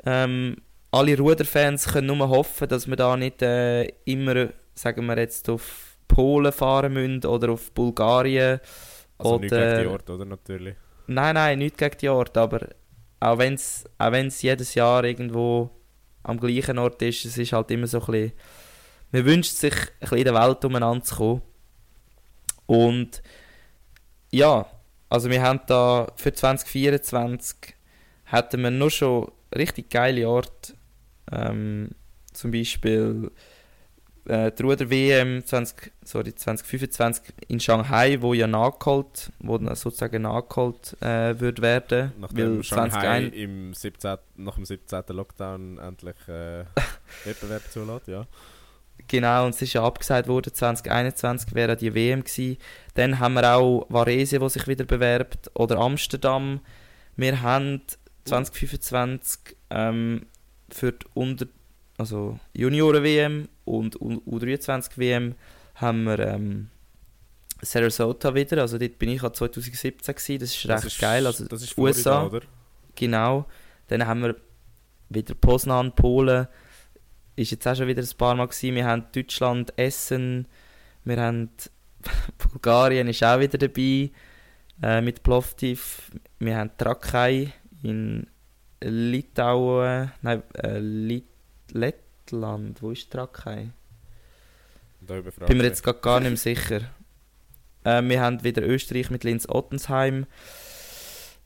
Ähm, alle Ruderfans können nur hoffen, dass wir da nicht äh, immer, sagen wir jetzt, auf Polen fahren müssen oder auf Bulgarien. Also nicht gegen Oder- die Orte, oder? Natürlich. Nein, nein, nicht gegen die Orte, aber auch wenn es auch wenn's jedes Jahr irgendwo am gleichen Ort ist, es ist halt immer so ein bisschen, man wünscht sich ein bisschen in der Welt umeinander zu kommen. Und ja, also wir haben da für 2024 hatten wir nur schon richtig geile Orte, ähm, zum Beispiel äh, die Ruder-WM 20, sorry, 2025 in Shanghai, wo ja nachgeholt, wo sozusagen nachgeholt äh, wird werden. Nachdem Shanghai 2021 im 17, nach dem 17. Lockdown endlich äh, [LAUGHS] Wettbewerb zulässt, ja. Genau, und es ist ja abgesagt worden, 2021 wäre die WM gewesen. Dann haben wir auch Varese, wo sich wieder bewerbt, oder Amsterdam. Wir haben 2025 ähm, für die Unter also Junioren-WM und U- U23-WM haben wir ähm, Sarasota wieder, also dort bin ich auch 2017 gewesen, das ist recht ist, geil, also das ist USA. Florida, oder? Genau. Dann haben wir wieder Poznan, Polen. Ist jetzt auch schon wieder ein paar Mal gewesen. Wir haben Deutschland, Essen. Wir haben [LAUGHS] Bulgarien ist auch wieder dabei äh, mit Plovdiv. Wir haben Trakai in Litauen. Nein, äh, Lit Lettland. Wo ist Trakai? Da Bin mir jetzt grad gar nicht mehr sicher. [LAUGHS] Äh, wir haben wieder Österreich mit Linz Ottensheim.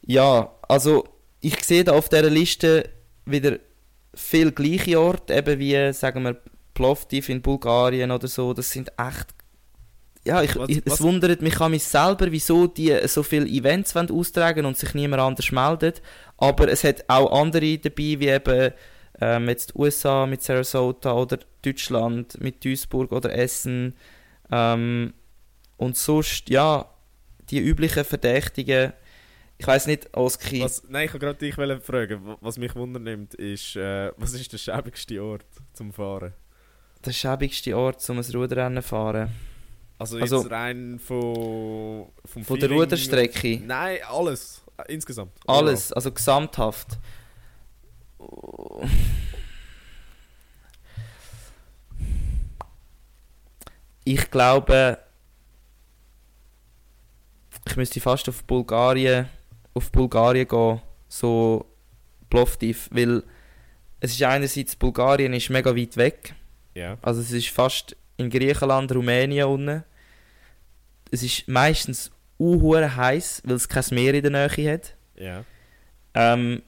Ja, also ich sehe da auf dieser Liste wieder viel gleiche Orte, eben wie, sagen wir, Plovdiv in Bulgarien oder so. Das sind echt. Ja, ich, Was- ich, es was- wundert mich an mich selber, wieso die so viele Events austragen und sich niemand anders meldet. Aber es hat auch andere dabei, wie eben ähm, jetzt die USA mit Sarasota oder Deutschland mit Duisburg oder Essen. Ähm, und sonst, ja, die üblichen Verdächtigen. Ich weiß nicht, Oski. Was, nein, ich wollte gerade dich fragen. wa- Was mich wundernimmt, ist, äh, was ist der schäbigste Ort zum Fahren? Der schäbigste Ort, um ein Ruderrennen zu fahren. Also, Also- jetzt rein von, vom Von der Ruderstrecke? Nein, alles. Insgesamt. Alles, also gesamthaft. Ich glaube, ich müsste fast auf Bulgarien, auf Bulgarien gehen, so Plovdiv, weil es ist einerseits, Bulgarien ist mega weit weg, Ja. also es ist fast in Griechenland, Rumänien unten. Es ist meistens unhure heiß, weil es kein Meer in der Nähe hat. Ja. Ähm,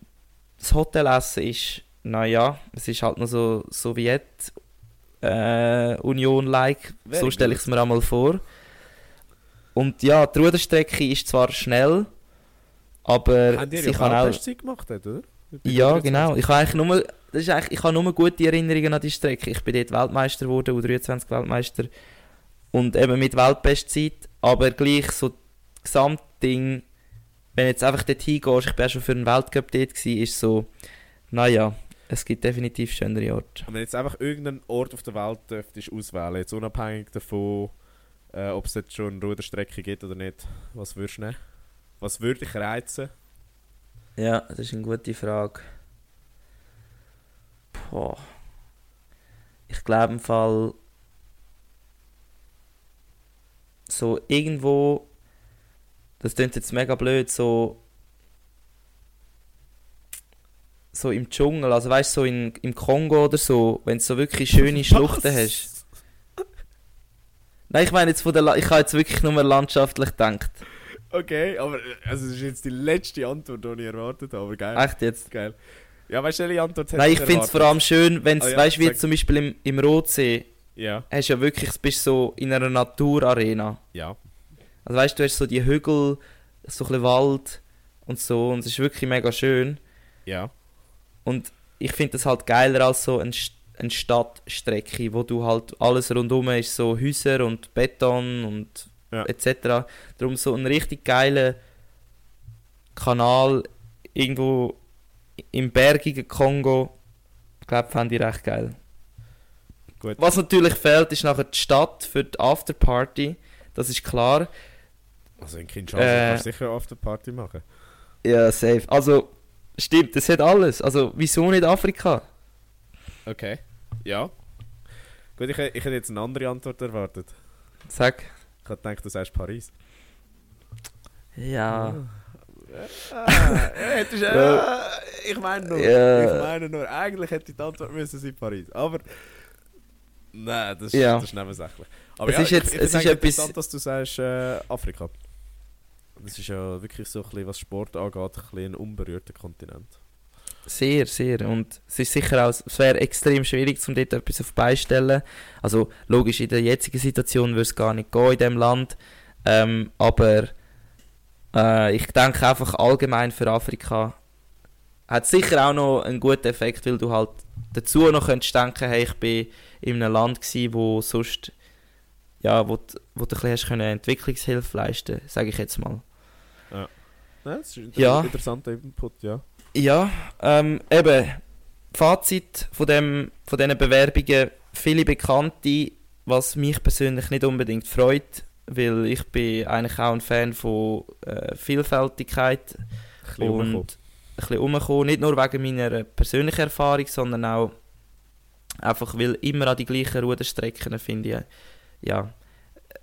das Hotelessen ist, naja, es ist halt noch so Sowjet äh, so stelle ich es mir einmal vor. Und ja, die Ruderstrecke ist zwar schnell, aber Haben die sie ja kann auch... Weltbestzeit gemacht, oder? Ja, 23. genau. Ich habe eigentlich nur, das ist eigentlich, ich habe nur gute Erinnerungen an die Strecke. Ich bin dort Weltmeister geworden, U23 Weltmeister. Und eben mit Weltbestzeit. Aber gleich so das Gesamtding, wenn du jetzt einfach dort hingehst, ich bin auch schon für einen Weltcup dort gewesen, ist so, naja, es gibt definitiv schönere Orte. Und wenn jetzt einfach irgendeinen Ort auf der Welt dürftest auswählen, jetzt unabhängig davon, äh, ob es jetzt schon eine Ruderstrecke gibt oder nicht, was würdest du nehmen? Was würde dich reizen? Ja, das ist eine gute Frage. Boah. Ich glaube im Fall so irgendwo, das klingt jetzt mega blöd, so so im Dschungel, also weißt du, so in, im Kongo oder so, wenn du so wirklich schöne Schluchten hast. Nein, ich meine jetzt von der, La ich habe jetzt wirklich nur landschaftlich gedacht. Okay, aber also das ist jetzt die letzte Antwort, die ich erwartet habe, aber geil. Echt jetzt? Geil. Ja, weißt du, welche Antwort Nein, ich finde es vor allem schön, wenn es, Ah ja, weißt du, wie zum Beispiel im, im Rotsee, Ja, hast du ja wirklich, bist so in einer Naturarena. ja. Also weißt du, du hast so die Hügel, so ein bisschen Wald und so, und es ist wirklich mega schön. Ja. Und ich finde das halt geiler als so eine, St- eine Stadtstrecke, wo du halt alles rundum ist, so Häuser und Beton und Ja. etc. Darum so einen richtig geilen Kanal irgendwo im bergigen Kongo, ich glaube, fände ich recht geil. Gut. Was natürlich fehlt, ist nachher die Stadt für die Afterparty. Das ist klar. Also in Kinshasa Äh, kannst du sicher auf der Party machen. Ja, safe. Also, stimmt, das hat alles. Also, wieso nicht Afrika? Okay. Ja. Gut, ich, hätte- ich hätte jetzt eine andere Antwort erwartet. Sag. Ich hätte gedacht, du sagst Paris. Ja. Ah, hättest, Ja. ich meine nur, Ja. ich meine nur, eigentlich hätte die Antwort müssen sein Paris. Aber nein, das, Ja. das ist nebensächlich. Aber Es ja, ist jetzt- ich, ich es ist denke etwas- interessant, dass du sagst äh, Afrika. Das ist ja wirklich so ein bisschen, was Sport angeht, ein, bisschen ein unberührter Kontinent. Sehr, sehr. Und es ist sicher auch, es wäre extrem schwierig, um dort etwas auf die Beine zu stellen. Also, logisch, in der jetzigen Situation würde es gar nicht gehen in diesem Land. Ähm, aber äh, ich denke einfach allgemein für Afrika hat sicher auch noch einen guten Effekt, weil du halt dazu noch könntest denken, hey, ich bin in einem Land gewesen, wo sonst ja, wo, du- wo du ein bisschen Entwicklungshilfe leisten, sage ich jetzt mal. Ja, das ist ein Ja. interessanter Input, ja. Ja, ähm, eben, Fazit von, dem, von diesen Bewerbungen, viele Bekannte, was mich persönlich nicht unbedingt freut, weil ich bin eigentlich auch ein Fan von äh, Vielfältigkeit Ein und ein bisschen rumkommen, nicht nur wegen meiner persönlichen Erfahrung, sondern auch einfach, weil immer an die gleichen Ruderstrecken finde ich, ja.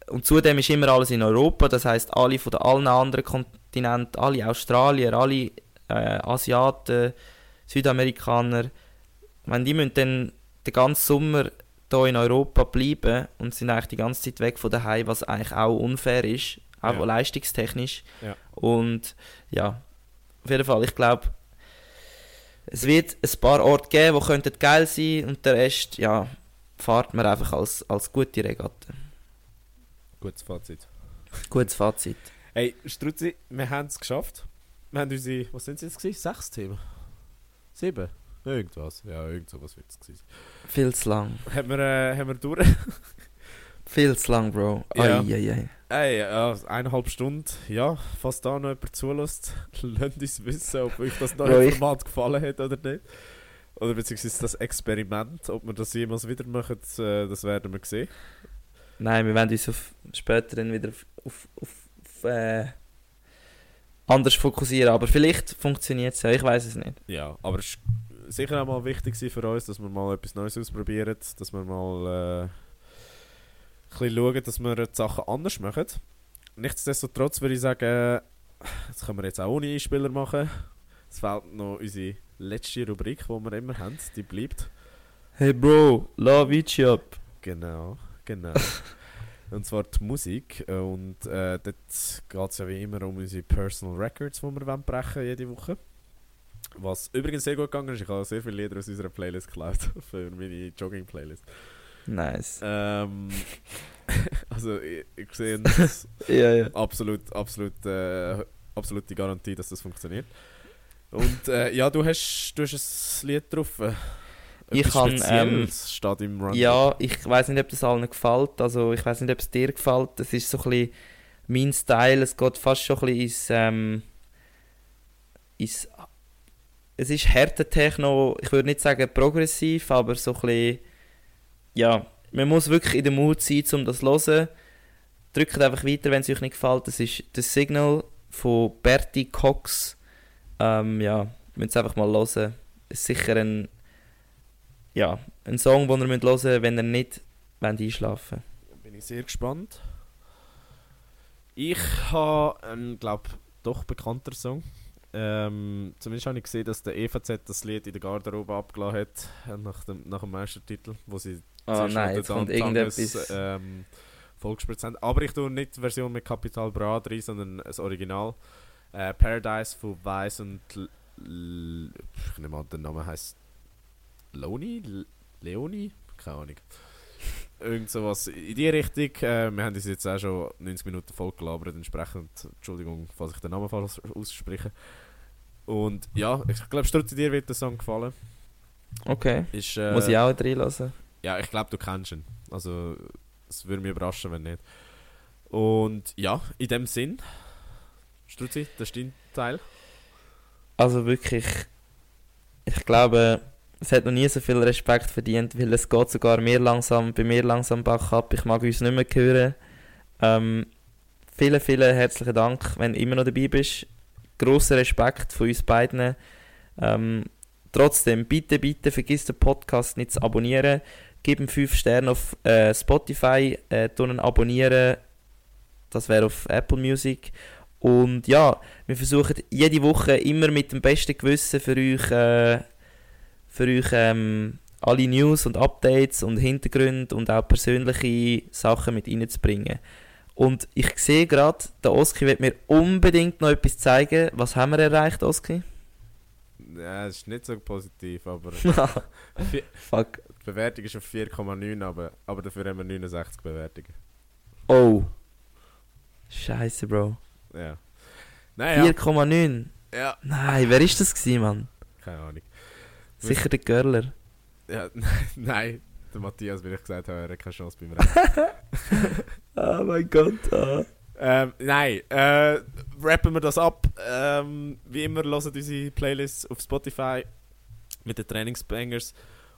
Und zudem ist immer alles in Europa, das heißt alle von den allen anderen Kontinenten, alle Australier, alle äh, Asiaten, Südamerikaner, wenn die müssen dann den ganzen Sommer hier in Europa bleiben und sind eigentlich die ganze Zeit weg von daheim, was eigentlich auch unfair ist, auch Ja. leistungstechnisch. Ja. Und ja, auf jeden Fall, ich glaube, es wird ein paar Orte geben, die könnten geil sein und der Rest, ja, fahrt man einfach als, als gute Regatte. Gutes Fazit. Gutes Fazit. Hey, Struzzi, wir haben es geschafft. Wir haben unsere, was sind es jetzt gewesen? Sechs Themen? Sieben? Irgendwas. Ja, irgend sowas wird es gewesen. Viel zu lang. Haben wir, äh, haben wir durch? [LAUGHS] Viel zu lang, Bro. Ja. Ai, ai, ai. Ey, ja, eineinhalb Stunden. Ja, falls da noch jemand zulässt, [LAUGHS] lasst uns wissen, ob euch das neue Format gefallen hat oder nicht. Oder beziehungsweise das Experiment, ob wir das jemals wieder machen, äh, das werden wir sehen. Nein, wir werden uns auf, später dann wieder auf, auf, auf, auf äh, anders fokussieren. Aber vielleicht funktioniert es ja, ich weiß es nicht. Ja, aber es war sicher auch mal wichtig für uns, dass wir mal etwas Neues ausprobieren, dass wir mal äh, ein bisschen schauen, dass wir die Sachen anders machen. Nichtsdestotrotz würde ich sagen, das können wir jetzt auch ohne Einspieler machen. Es fehlt noch unsere letzte Rubrik, die wir immer haben, die bleibt. Hey Bro, love each up. Genau, genau. [LAUGHS] Und zwar die Musik. Und äh, dort geht es ja wie immer um unsere Personal Records, die wir brechen jede Woche. Was übrigens sehr gut gegangen ist. Ich habe sehr viele Lieder aus unserer Playlist geklaut. [LAUGHS] Für meine Jogging-Playlist. Nice. Ähm, [LAUGHS] also, ich, ich sehe [LAUGHS] das Ja, ja. absolut, absolut, äh, absolute Garantie, dass das funktioniert. Und äh, ja, du hast, du hast ein Lied drauf. Ich kann, ähm, steht im Run. Ja, ich weiß nicht, ob das allen gefällt. Also ich weiß nicht, ob es dir gefällt. Das ist so ein bisschen mein Style. Es geht fast schon ein bisschen ins, ähm, ins es ist härter Techno. Ich würde nicht sagen progressiv, aber so ein bisschen, ja, man muss wirklich in der Mut sein, um das zu hören. Drückt einfach weiter, wenn es euch nicht gefällt. Das ist das Signal von Bertie Cox. Ähm, ja, müsst es einfach mal hören. Ist sicher ein ja, ein Song, den ihr müsst hören müsst, wenn ihr nicht wollt einschlafen Bin ich sehr gespannt. Ich habe einen, glaube doch bekannter Song. Ähm, zumindest habe ich gesehen, dass der EVZ das Lied in der Garderobe abgelassen hat, nach dem, nach dem Meistertitel, wo sie Oh nein, jetzt kommt irgendetwas. ähm, haben. Aber ich tue nicht die Version mit Capital Bra rein, sondern das Original. Äh, Paradise von Weiss und L L ich nehme an, der Name heißt Loni? L Leoni? Keine Ahnung. Irgend sowas in die Richtung. Äh, wir haben uns jetzt auch schon 90 Minuten voll gelabert, entsprechend, Entschuldigung, falls ich den Namen falsch ausspreche. Und ja, ich glaube, Strutzi, dir wird der Song gefallen. Okay. Ist, äh, Muss ich auch reinlassen? ja, ich glaube, du kennst ihn. Also, es würde mich überraschen, wenn nicht. Und ja, in dem Sinn, Struzzi, das ist dein Teil. Also wirklich, ich glaube, es hat noch nie so viel Respekt verdient, weil es geht sogar mir langsam, bei mir langsam Bach ab. Ich mag uns nicht mehr hören. Ähm, vielen, vielen herzlichen Dank, wenn du immer noch dabei bist. Grosser Respekt von uns beiden. Ähm, trotzdem, bitte, bitte vergiss den Podcast nicht zu abonnieren. Gib ihm 5 Sterne auf äh, Spotify, äh, abonnieren. Das wäre auf Apple Music. Und ja, wir versuchen jede Woche immer mit dem besten Gewissen für euch, äh, für euch ähm, alle News und Updates und Hintergründe und auch persönliche Sachen mit reinzubringen. Und ich sehe gerade, der Oski wird mir unbedingt noch etwas zeigen. Was haben wir erreicht, Oski? Ja, es ist nicht so positiv, aber [LAUGHS] Fuck. die Bewertung ist auf 4,9, aber, aber dafür haben wir 69 Bewertungen. Oh. Scheiße, Bro. Ja. Naja, 4,9. ja, Nein, wer ist das gewesen, Mann? keine Ahnung. Sicher der Görler. Ja, [LAUGHS] nein, der Matthias, wie ich gesagt habe, er hat keine Chance beim Rennen. Oh [LAUGHS] mein Gott. ah. Ähm, nein, äh, rappen wir das ab. Ähm, wie immer, hören unsere Playlists auf Spotify mit den Trainingsbangers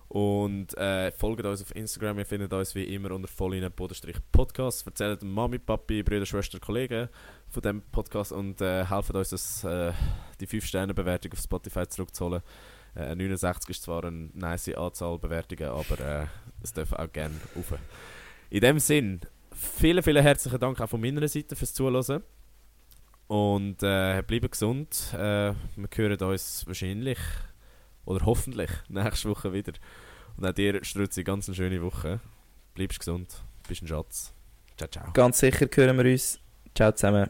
und äh, folgt uns auf Instagram. Ihr findet uns wie immer unter vollinen-podcast. Erzählt Mami, Papi, Brüder, Schwester, Kollegen von dem Podcast und äh, helfen uns, das, äh, die 5-Sterne-Bewertung auf Spotify zurückzuholen. Äh, 69 ist zwar eine nice Anzahl Bewertungen, aber äh, es darf auch gerne rauf. In dem Sinn, vielen, vielen herzlichen Dank auch von meiner Seite fürs Zuhören. Und äh, bleiben gesund. Äh, wir hören uns wahrscheinlich oder hoffentlich [LAUGHS] nächste Woche wieder. Und auch dir, Strutzi, ganz eine schöne Woche. Bleibst gesund, bist ein Schatz. Ciao, ciao. Ganz sicher hören wir uns. Ciao zusammen.